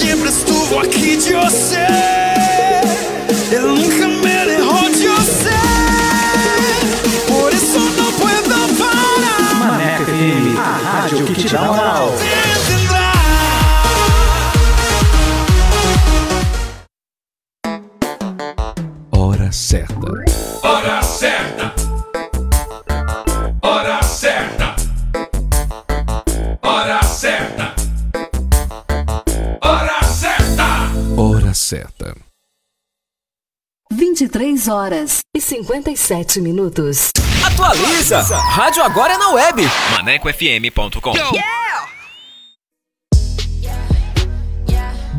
[SPEAKER 6] Sempre estuvo aqui de você. Eu nunca me derrou de você. Por isso não puedo parar.
[SPEAKER 24] Maneco FM, a rádio que te dá moral.
[SPEAKER 1] 23 horas e 57 minutos.
[SPEAKER 25] Atualiza! Rádio agora é na web.
[SPEAKER 26] ManecoFM.com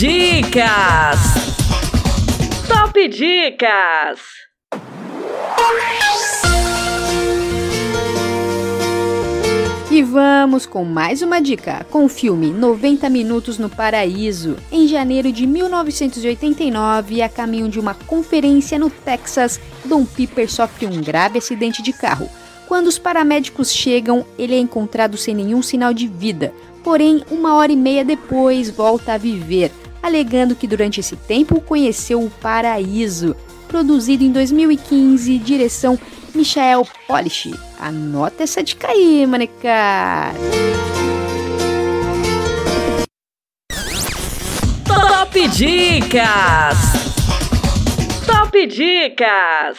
[SPEAKER 5] Dicas! Top Dicas!
[SPEAKER 4] E vamos com mais uma dica, com o filme 90 Minutos no Paraíso. Em janeiro de 1989, a caminho de uma conferência no Texas, Dom Piper sofre um grave acidente de carro. Quando os paramédicos chegam, ele é encontrado sem nenhum sinal de vida, porém, uma hora e meia depois volta a viver, alegando que durante esse tempo conheceu o paraíso. Produzido em 2015, direção Michael Polish. Anota essa dica aí, manecar.
[SPEAKER 5] Top Dicas! Top Dicas!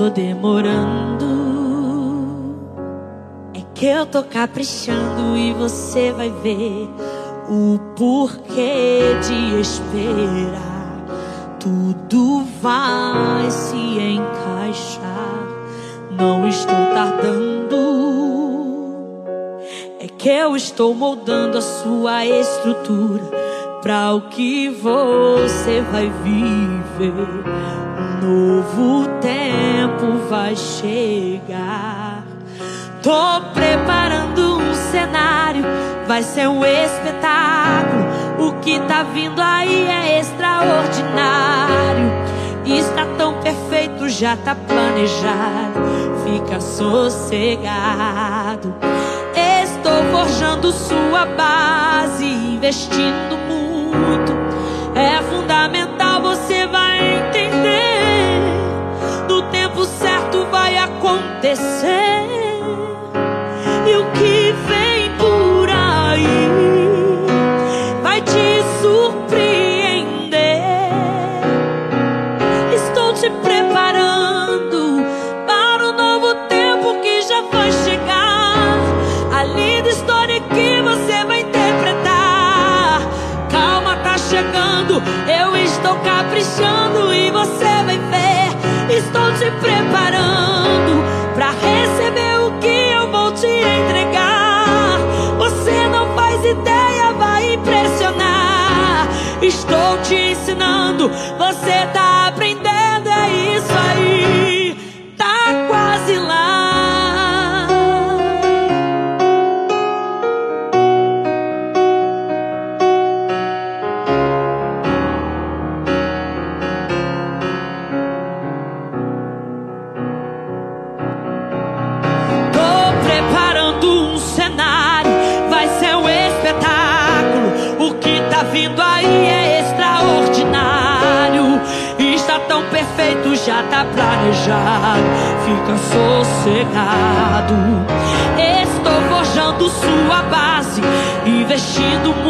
[SPEAKER 27] Tô demorando. É que eu tô caprichando e você vai ver o porquê de esperar. Tudo vai se encaixar. Não estou tardando. É que eu estou moldando a sua estrutura para o que você vai viver. Novo tempo vai chegar. Tô preparando um cenário, vai ser um espetáculo. O que tá vindo aí é extraordinário. Está tão perfeito, já tá planejado. Fica sossegado. Estou forjando sua base, investindo muito. É fundamental, você vai entender. Acontecer. Estou te ensinando, você tá aprendendo, Fica sossegado. Estou forjando sua base, investindo muito.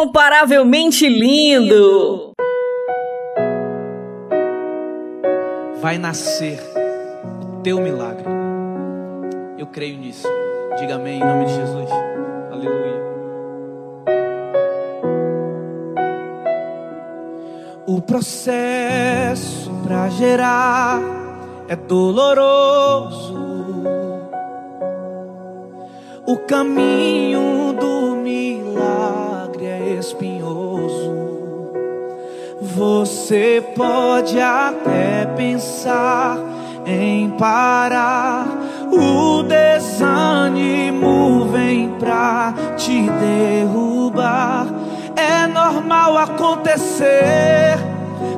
[SPEAKER 5] Incomparavelmente lindo.
[SPEAKER 28] vai nascer o teu milagre. Eu creio nisso. Diga amém em nome de Jesus. Aleluia. O processo para gerar é doloroso. O caminho do milagre espinhoso. Você pode até pensar em parar. O desânimo vem pra te derrubar. É normal acontecer,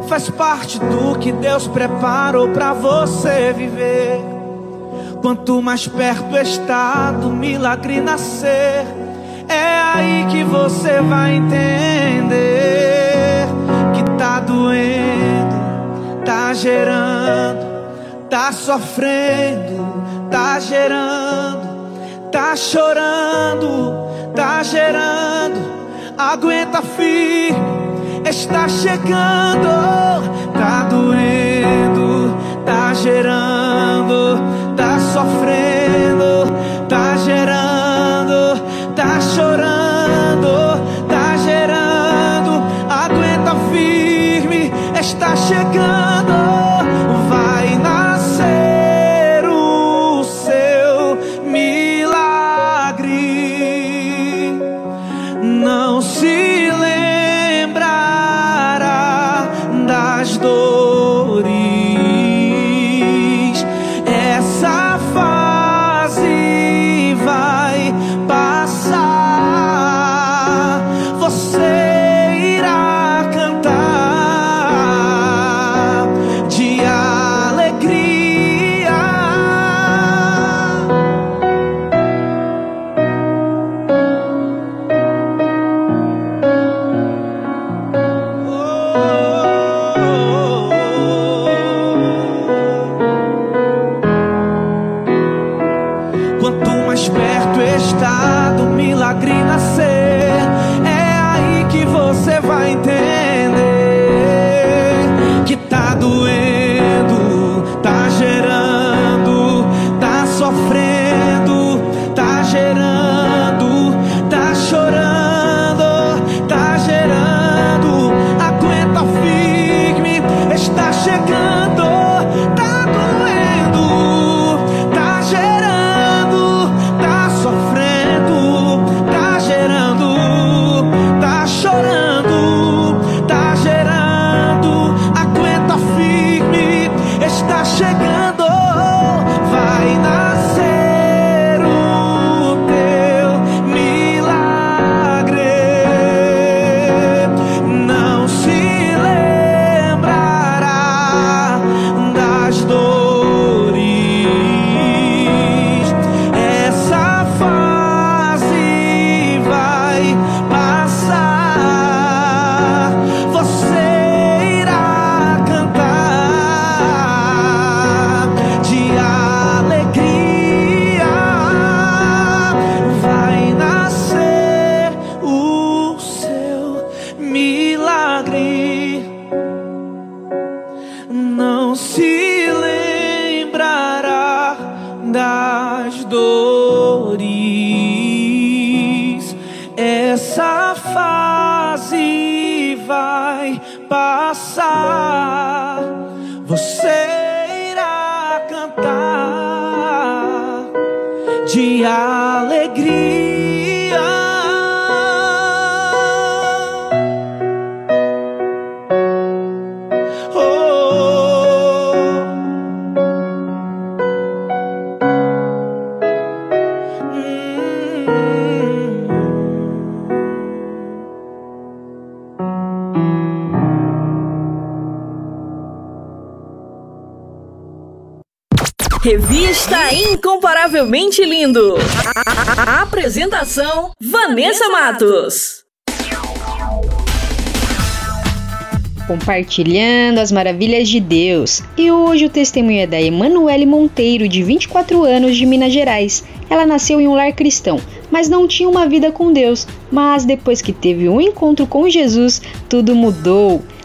[SPEAKER 28] faz parte do que Deus preparou pra você viver. Quanto mais perto está do milagre nascer, é aí que você vai entender que tá doendo, tá gerando, tá sofrendo, tá gerando, tá chorando, tá gerando. Aguenta firme, está chegando, tá doendo, tá gerando, tá sofrendo, tá gerando, está chegando,
[SPEAKER 5] Lindo. A apresentação: Vanessa Matos.
[SPEAKER 4] Compartilhando as maravilhas de Deus. E hoje o testemunho é da Emanuele Monteiro, de 24 anos, de Minas Gerais. Ela nasceu em um lar cristão, mas não tinha uma vida com Deus. Mas depois que teve um encontro com Jesus, tudo mudou.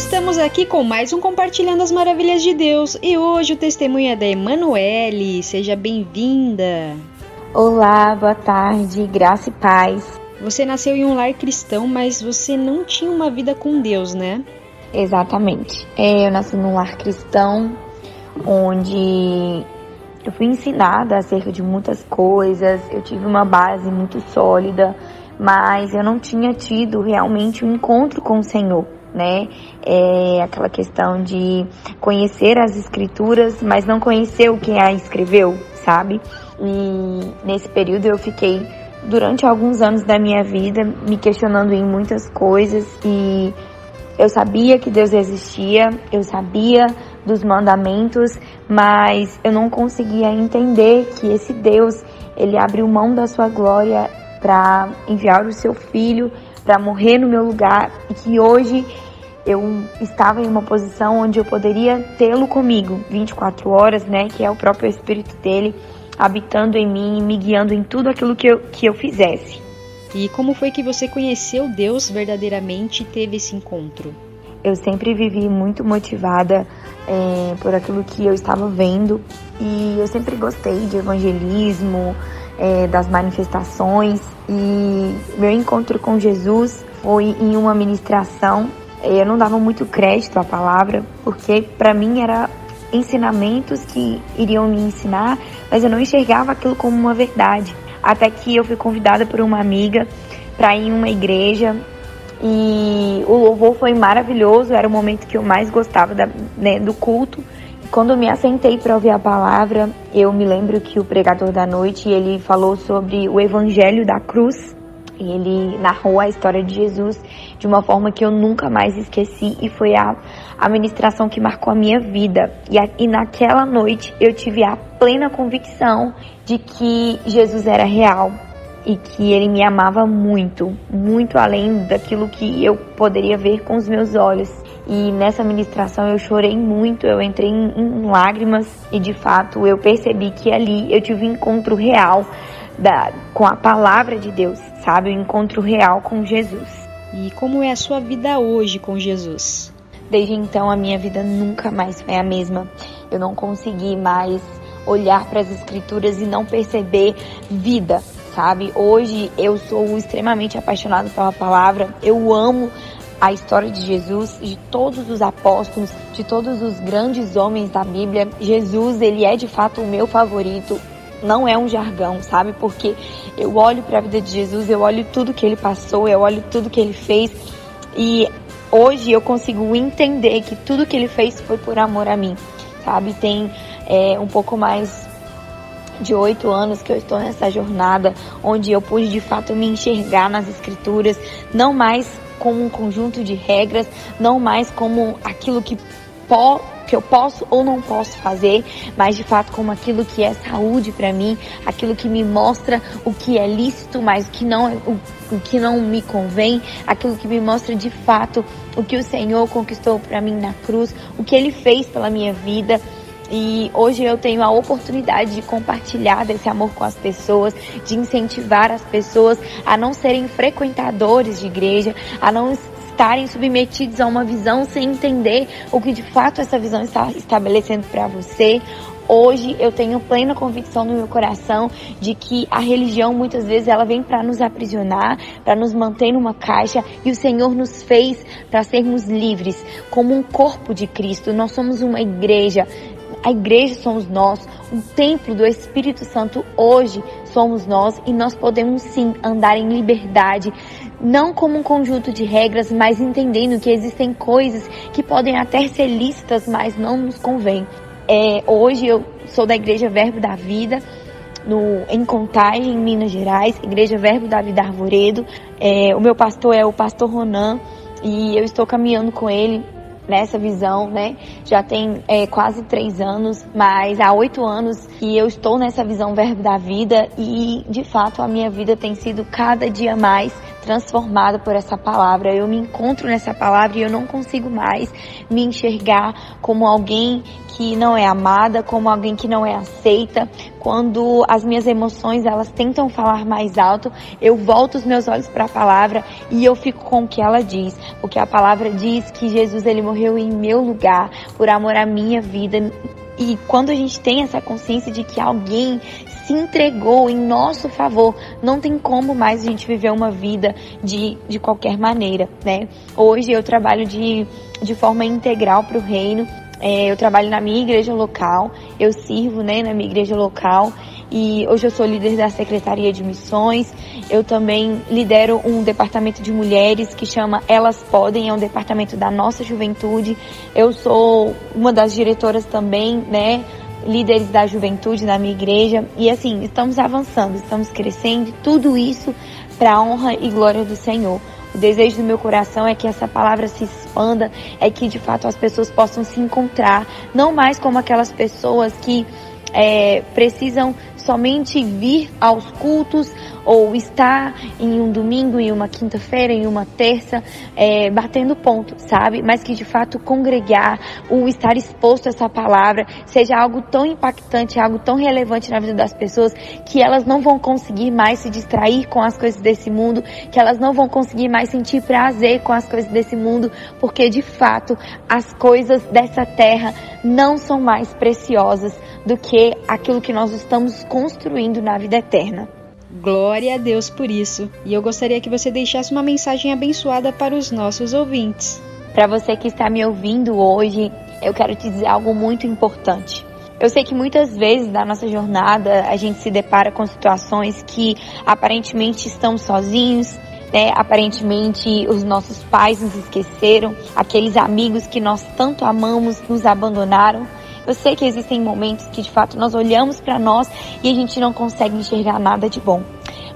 [SPEAKER 4] Estamos aqui com mais um Compartilhando as Maravilhas de Deus. E hoje o testemunho é da Emanuele. Seja bem-vinda.
[SPEAKER 29] Olá, boa tarde, graça e paz.
[SPEAKER 4] Você nasceu em um lar cristão, mas você não tinha uma vida com Deus, né?
[SPEAKER 29] Exatamente. É, eu nasci num lar cristão onde eu fui ensinada acerca de muitas coisas, eu tive uma base muito sólida, mas eu não tinha tido realmente um encontro com o Senhor né? É aquela questão de conhecer as escrituras, mas não conhecer o que a escreveu, sabe? E nesse período eu fiquei durante alguns anos da minha vida me questionando em muitas coisas e eu sabia que Deus existia, eu sabia dos mandamentos, mas eu não conseguia entender que esse Deus, ele abriu mão da sua glória para enviar o seu filho para morrer no meu lugar e que hoje eu estava em uma posição onde eu poderia tê-lo comigo 24 horas, né, que é o próprio espírito dele habitando em mim e me guiando em tudo aquilo que eu, que eu fizesse.
[SPEAKER 4] E como foi que você conheceu Deus verdadeiramente e teve esse encontro?
[SPEAKER 29] Eu sempre vivi muito motivada é, por aquilo que eu estava vendo e eu sempre gostei de evangelismo, é, das manifestações e meu encontro com Jesus foi em uma ministração. Eu não dava muito crédito à palavra porque para mim era ensinamentos que iriam me ensinar, mas eu não enxergava aquilo como uma verdade. Até que eu fui convidada por uma amiga para ir em uma igreja e o louvor foi maravilhoso, era o momento que eu mais gostava da, né, do culto. Quando me assentei para ouvir a palavra, eu me lembro que o pregador da noite ele falou sobre o evangelho da cruz. E ele narrou a história de Jesus de uma forma que eu nunca mais esqueci e foi a, a ministração que marcou a minha vida. E, a, e naquela noite eu tive a plena convicção de que Jesus era real e que ele me amava muito, muito além daquilo que eu poderia ver com os meus olhos. E nessa ministração eu chorei muito, eu entrei em, em lágrimas e de fato eu percebi que ali eu tive um encontro real da, com a palavra de Deus, sabe? Um encontro real com Jesus.
[SPEAKER 4] E como é a sua vida hoje com Jesus?
[SPEAKER 29] Desde então a minha vida nunca mais foi a mesma. Eu não consegui mais olhar para as escrituras e não perceber vida, sabe? Hoje eu sou extremamente apaixonada pela palavra. Eu amo a história de Jesus, de todos os apóstolos, de todos os grandes homens da Bíblia. Jesus, ele é de fato o meu favorito. Não é um jargão, sabe? Porque eu olho para a vida de Jesus, eu olho tudo que ele passou, eu olho tudo que ele fez e hoje eu consigo entender que tudo que ele fez foi por amor a mim, sabe? Tem é, um pouco mais de oito anos que eu estou nessa jornada, onde eu pude de fato me enxergar nas escrituras, não mais como um conjunto de regras, não mais como aquilo que, po que eu posso ou não posso fazer, mas de fato como aquilo que é saúde para mim, aquilo que me mostra o que é lícito, mas o que não é, o, o que não me convém, aquilo que me mostra de fato o que o Senhor conquistou para mim na cruz, o que ele fez pela minha vida. E hoje eu tenho a oportunidade de compartilhar desse amor com as pessoas, de incentivar as pessoas a não serem frequentadores de igreja, a não estarem submetidos a uma visão sem entender o que de fato essa visão está estabelecendo para você. Hoje eu tenho plena convicção no meu coração de que a religião muitas vezes ela vem para nos aprisionar, para nos manter numa caixa e o Senhor nos fez para sermos livres, como um corpo de Cristo. Nós somos uma igreja a igreja somos nós, o templo do Espírito Santo hoje somos nós e nós podemos sim andar em liberdade, não como um conjunto de regras, mas entendendo que existem coisas que podem até ser lícitas, mas não nos convém. É, hoje eu sou da Igreja Verbo da Vida, no, em Contagem, em Minas Gerais, Igreja Verbo da Vida Arvoredo. É, o meu pastor é o pastor Ronan e eu estou caminhando com ele nessa visão, né? Já tem é, quase três anos, mas há oito anos que eu estou nessa visão verbo da vida e, de fato, a minha vida tem sido cada dia mais transformada por essa palavra. Eu me encontro nessa palavra e eu não consigo mais me enxergar como alguém que não é amada, como alguém que não é aceita. Quando as minhas emoções elas tentam falar mais alto, eu volto os meus olhos para a palavra e eu fico com o que ela diz, porque a palavra diz que Jesus ele morreu em meu lugar por amor à minha vida. E quando a gente tem essa consciência de que alguém se entregou em nosso favor. Não tem como mais a gente viver uma vida de, de qualquer maneira, né? Hoje eu trabalho de, de forma integral para o reino. É, eu trabalho na minha igreja local, eu sirvo né, na minha igreja local e hoje eu sou líder da Secretaria de Missões. Eu também lidero um departamento de mulheres que chama Elas Podem, é um departamento da nossa juventude. Eu sou uma das diretoras também, né, líderes da juventude na minha igreja. E assim, estamos avançando, estamos crescendo, tudo isso para a honra e glória do Senhor. O desejo do meu coração é que essa palavra se expanda, é que de fato as pessoas possam se encontrar, não mais como aquelas pessoas que é, precisam somente vir aos cultos ou estar em um domingo, em uma quinta-feira, em uma terça, é, batendo ponto, sabe? Mas que de fato congregar, o estar exposto a essa palavra, seja algo tão impactante, algo tão relevante na vida das pessoas, que elas não vão conseguir mais se distrair com as coisas desse mundo, que elas não vão conseguir mais sentir prazer com as coisas desse mundo, porque de fato as coisas dessa terra não são mais preciosas do que aquilo que nós estamos construindo na vida eterna.
[SPEAKER 4] Glória a Deus por isso. E eu gostaria que você deixasse uma mensagem abençoada para os nossos ouvintes.
[SPEAKER 29] Para você que está me ouvindo hoje, eu quero te dizer algo muito importante. Eu sei que muitas vezes na nossa jornada a gente se depara com situações que aparentemente estamos sozinhos, né? Aparentemente os nossos pais nos esqueceram, aqueles amigos que nós tanto amamos nos abandonaram. Eu sei que existem momentos que de fato nós olhamos para nós e a gente não consegue enxergar nada de bom.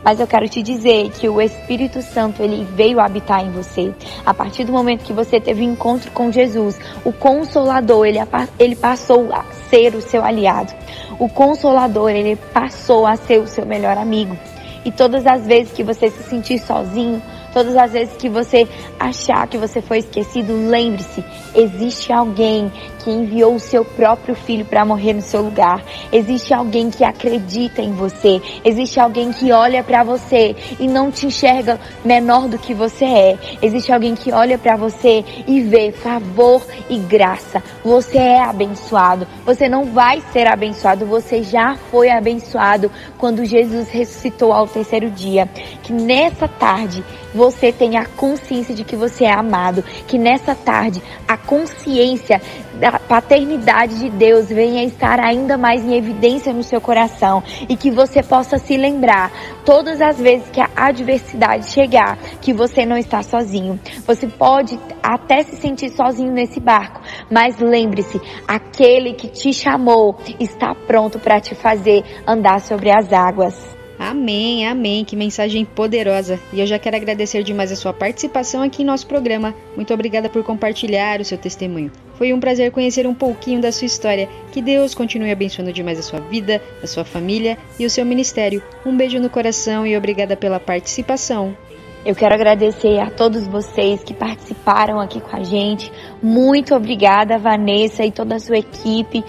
[SPEAKER 29] Mas eu quero te dizer que o Espírito Santo ele veio habitar em você. A partir do momento que você teve um encontro com Jesus, o Consolador ele, ele passou a ser o seu aliado. O Consolador ele passou a ser o seu melhor amigo. E todas as vezes que você se sentir sozinho, Todas as vezes que você achar que você foi esquecido, lembre-se, existe alguém que enviou o seu próprio filho para morrer no seu lugar. Existe alguém que acredita em você. Existe alguém que olha para você e não te enxerga menor do que você é. Existe alguém que olha para você e vê favor e graça. Você é abençoado. Você não vai ser abençoado, você já foi abençoado quando Jesus ressuscitou ao terceiro dia. Que nessa tarde você tenha a consciência de que você é amado, que nessa tarde a consciência da paternidade de Deus venha estar ainda mais em evidência no seu coração e que você possa se lembrar todas as vezes que a adversidade chegar, que você não está sozinho. Você pode até se sentir sozinho nesse barco, mas lembre-se, aquele que te chamou está pronto para te fazer andar sobre as águas.
[SPEAKER 4] Amém, amém. Que mensagem poderosa. E eu já quero agradecer demais a sua participação aqui em nosso programa. Muito obrigada por compartilhar o seu testemunho. Foi um prazer conhecer um pouquinho da sua história. Que Deus continue abençoando demais a sua vida, a sua família e o seu ministério. Um beijo no coração e obrigada pela participação.
[SPEAKER 29] Eu quero agradecer a todos vocês que participaram aqui com a gente. Muito obrigada, Vanessa e toda a sua equipe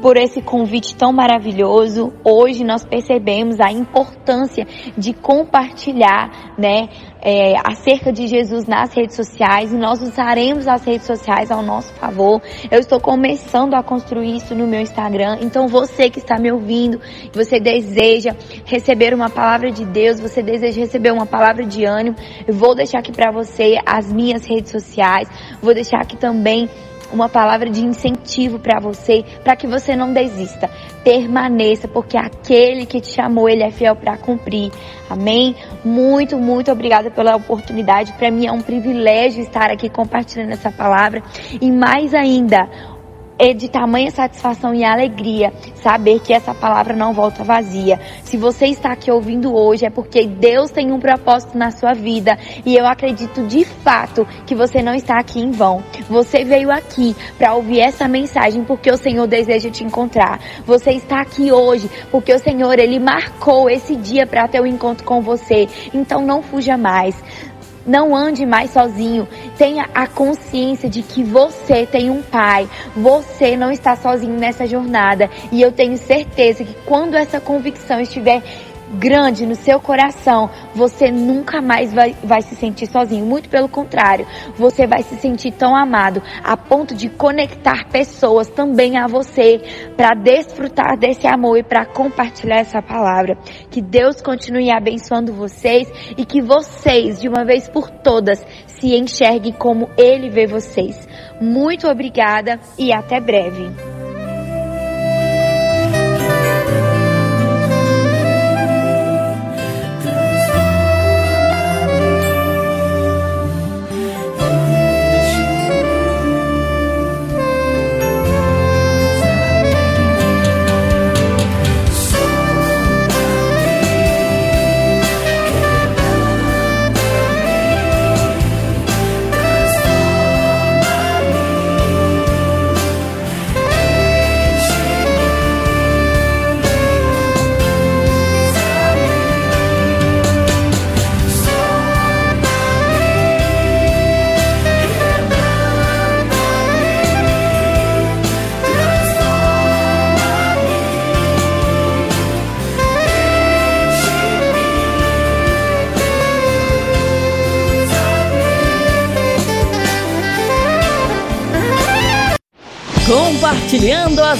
[SPEAKER 29] por esse convite tão maravilhoso. Hoje nós percebemos a importância de compartilhar, né, é, acerca de Jesus nas redes sociais e nós usaremos as redes sociais ao nosso favor. Eu estou começando a construir isso no meu Instagram. Então você que está me ouvindo, você deseja receber uma palavra de Deus, você deseja receber uma palavra de ânimo, eu vou deixar aqui para você as minhas redes sociais. Vou deixar aqui também uma palavra de incentivo para você, para que você não desista. Permaneça, porque aquele que te chamou, ele é fiel para cumprir. Amém? Muito, muito obrigada pela oportunidade. Para mim é um privilégio estar aqui compartilhando essa palavra e mais ainda, é de tamanha satisfação e alegria saber que essa palavra não volta vazia. Se você está aqui ouvindo hoje é porque Deus tem um propósito na sua vida e eu acredito de fato que você não está aqui em vão. Você veio aqui para ouvir essa mensagem porque o Senhor deseja te encontrar. Você está aqui hoje porque o Senhor ele marcou esse dia para ter o um encontro com você. Então não fuja mais. Não ande mais sozinho. Tenha a consciência de que você tem um pai. Você não está sozinho nessa jornada. E eu tenho certeza que quando essa convicção estiver grande no seu coração, você nunca mais vai, vai se sentir sozinho. Muito pelo contrário, você vai se sentir tão amado a ponto de conectar pessoas também a você para desfrutar desse amor e para compartilhar essa palavra. Que Deus continue abençoando vocês e que vocês, de uma vez por todas, se enxerguem como Ele vê vocês. Muito obrigada e até breve.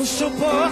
[SPEAKER 30] Possamos suportar.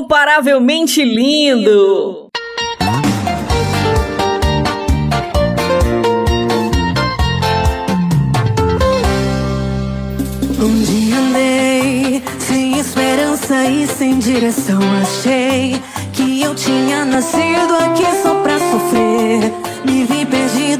[SPEAKER 5] incomparavelmente lindo.
[SPEAKER 22] Um dia andei sem esperança e sem direção. Achei que eu tinha nascido aqui só pra sofrer. Me vi
[SPEAKER 4] perdido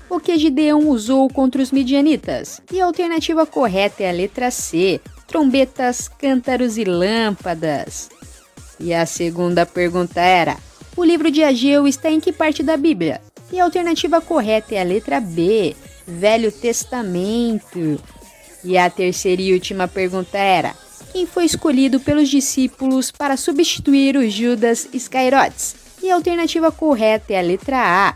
[SPEAKER 4] que Gideão usou contra os midianitas? E a alternativa correta é a letra C: trombetas, cântaros e lâmpadas. E a segunda pergunta era: o livro de Ageu está em que parte da Bíblia? E a alternativa correta é a letra B: Velho Testamento. E a terceira e última pergunta era: quem foi escolhido pelos discípulos para substituir o Judas Iscariotes? E a alternativa correta é a letra A,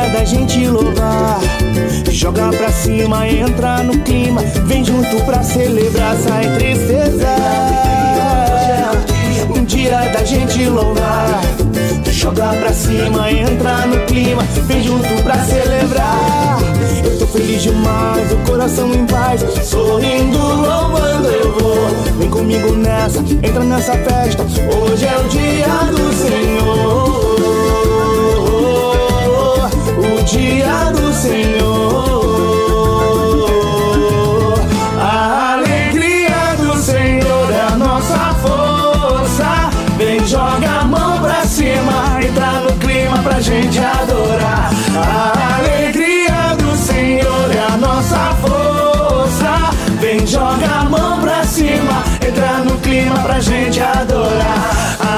[SPEAKER 31] Dia da gente louvar. Joga pra cima, entra no clima, vem junto pra celebrar, sai tristeza. Um
[SPEAKER 10] dia da gente louvar. Joga pra cima, entra no clima, vem junto pra celebrar. Eu tô feliz demais, o coração em paz, sorrindo, louvando eu vou. Vem comigo nessa, entra nessa festa. Hoje é o dia do Senhor, dia do Senhor. A alegria do Senhor é a nossa força. Vem, joga a mão pra cima, entra no clima pra gente adorar. A alegria do Senhor é a nossa força. Vem, joga a mão pra cima, entra no clima pra gente adorar.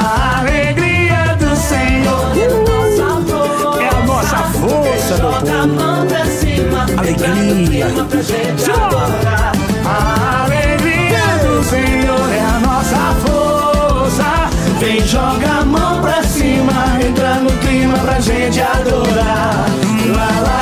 [SPEAKER 10] Alegria. A alegria do Senhor é a nossa força. Vem, joga a mão pra cima, entra no clima pra gente adorar. La la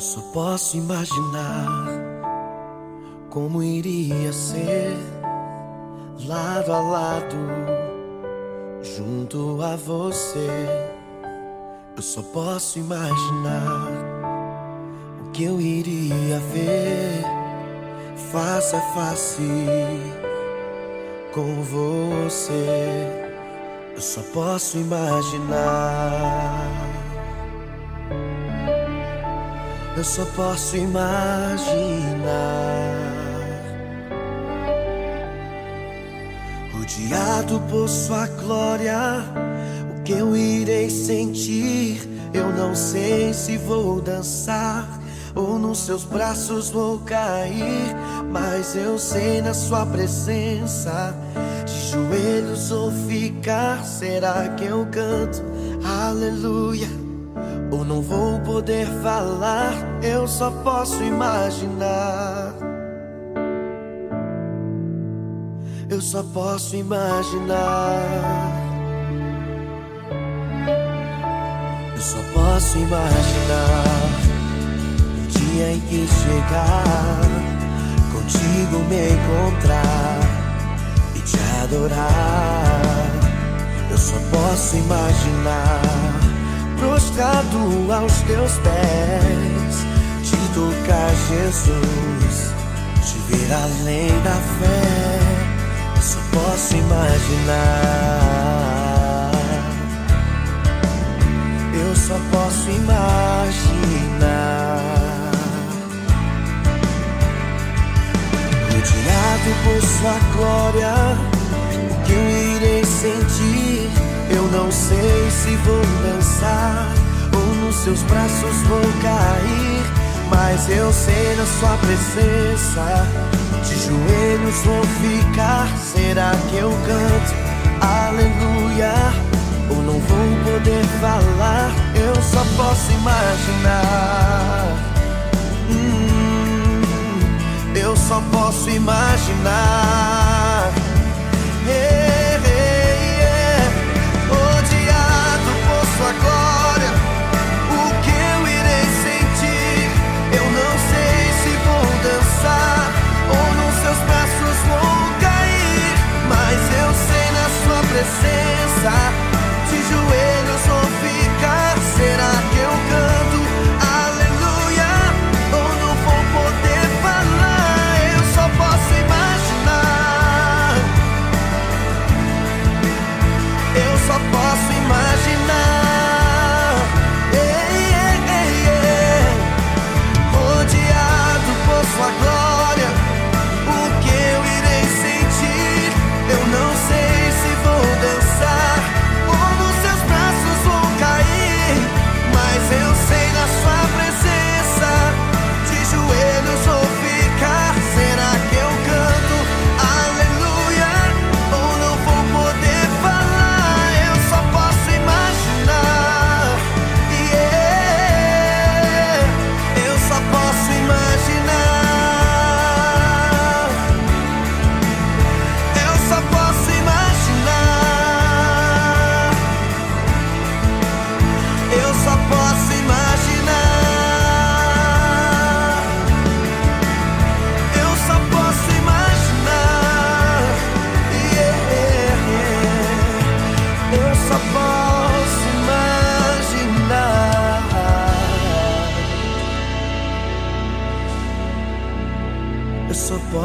[SPEAKER 6] Eu só posso imaginar como iria ser lado a lado, junto a você. Eu só posso imaginar o que eu iria ver face a face com você. Eu só posso imaginar. Eu só posso imaginar. Rodeado por sua glória, o que eu irei sentir? Eu não sei se vou dançar ou nos seus braços vou cair, mas eu sei na sua presença. De joelhos ou ficar, será que eu canto? Aleluia. Ou não vou poder falar, eu só posso imaginar. Eu só posso imaginar. Eu só posso imaginar o dia em que chegar, contigo me encontrar e te adorar. Eu só posso imaginar prostrado aos teus pés, te tocar, Jesus, te ver além da fé. Eu só posso imaginar. Eu só posso imaginar. Rodeado por sua glória, o que eu irei sentir? Eu não sei se vou dançar ou nos seus braços vou cair, mas eu sei na sua presença. De joelhos vou ficar. Será que eu canto? Aleluia. Ou não vou poder falar? Eu só posso imaginar. Hum, eu só posso imaginar. Presença. De joelhos vou ficar. Será que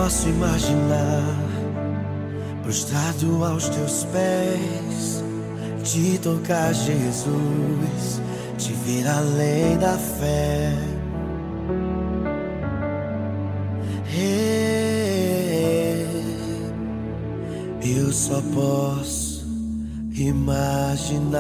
[SPEAKER 6] posso imaginar, prostrado aos teus pés, te tocar, Jesus, te ver além da fé. Hey, eu só posso imaginar.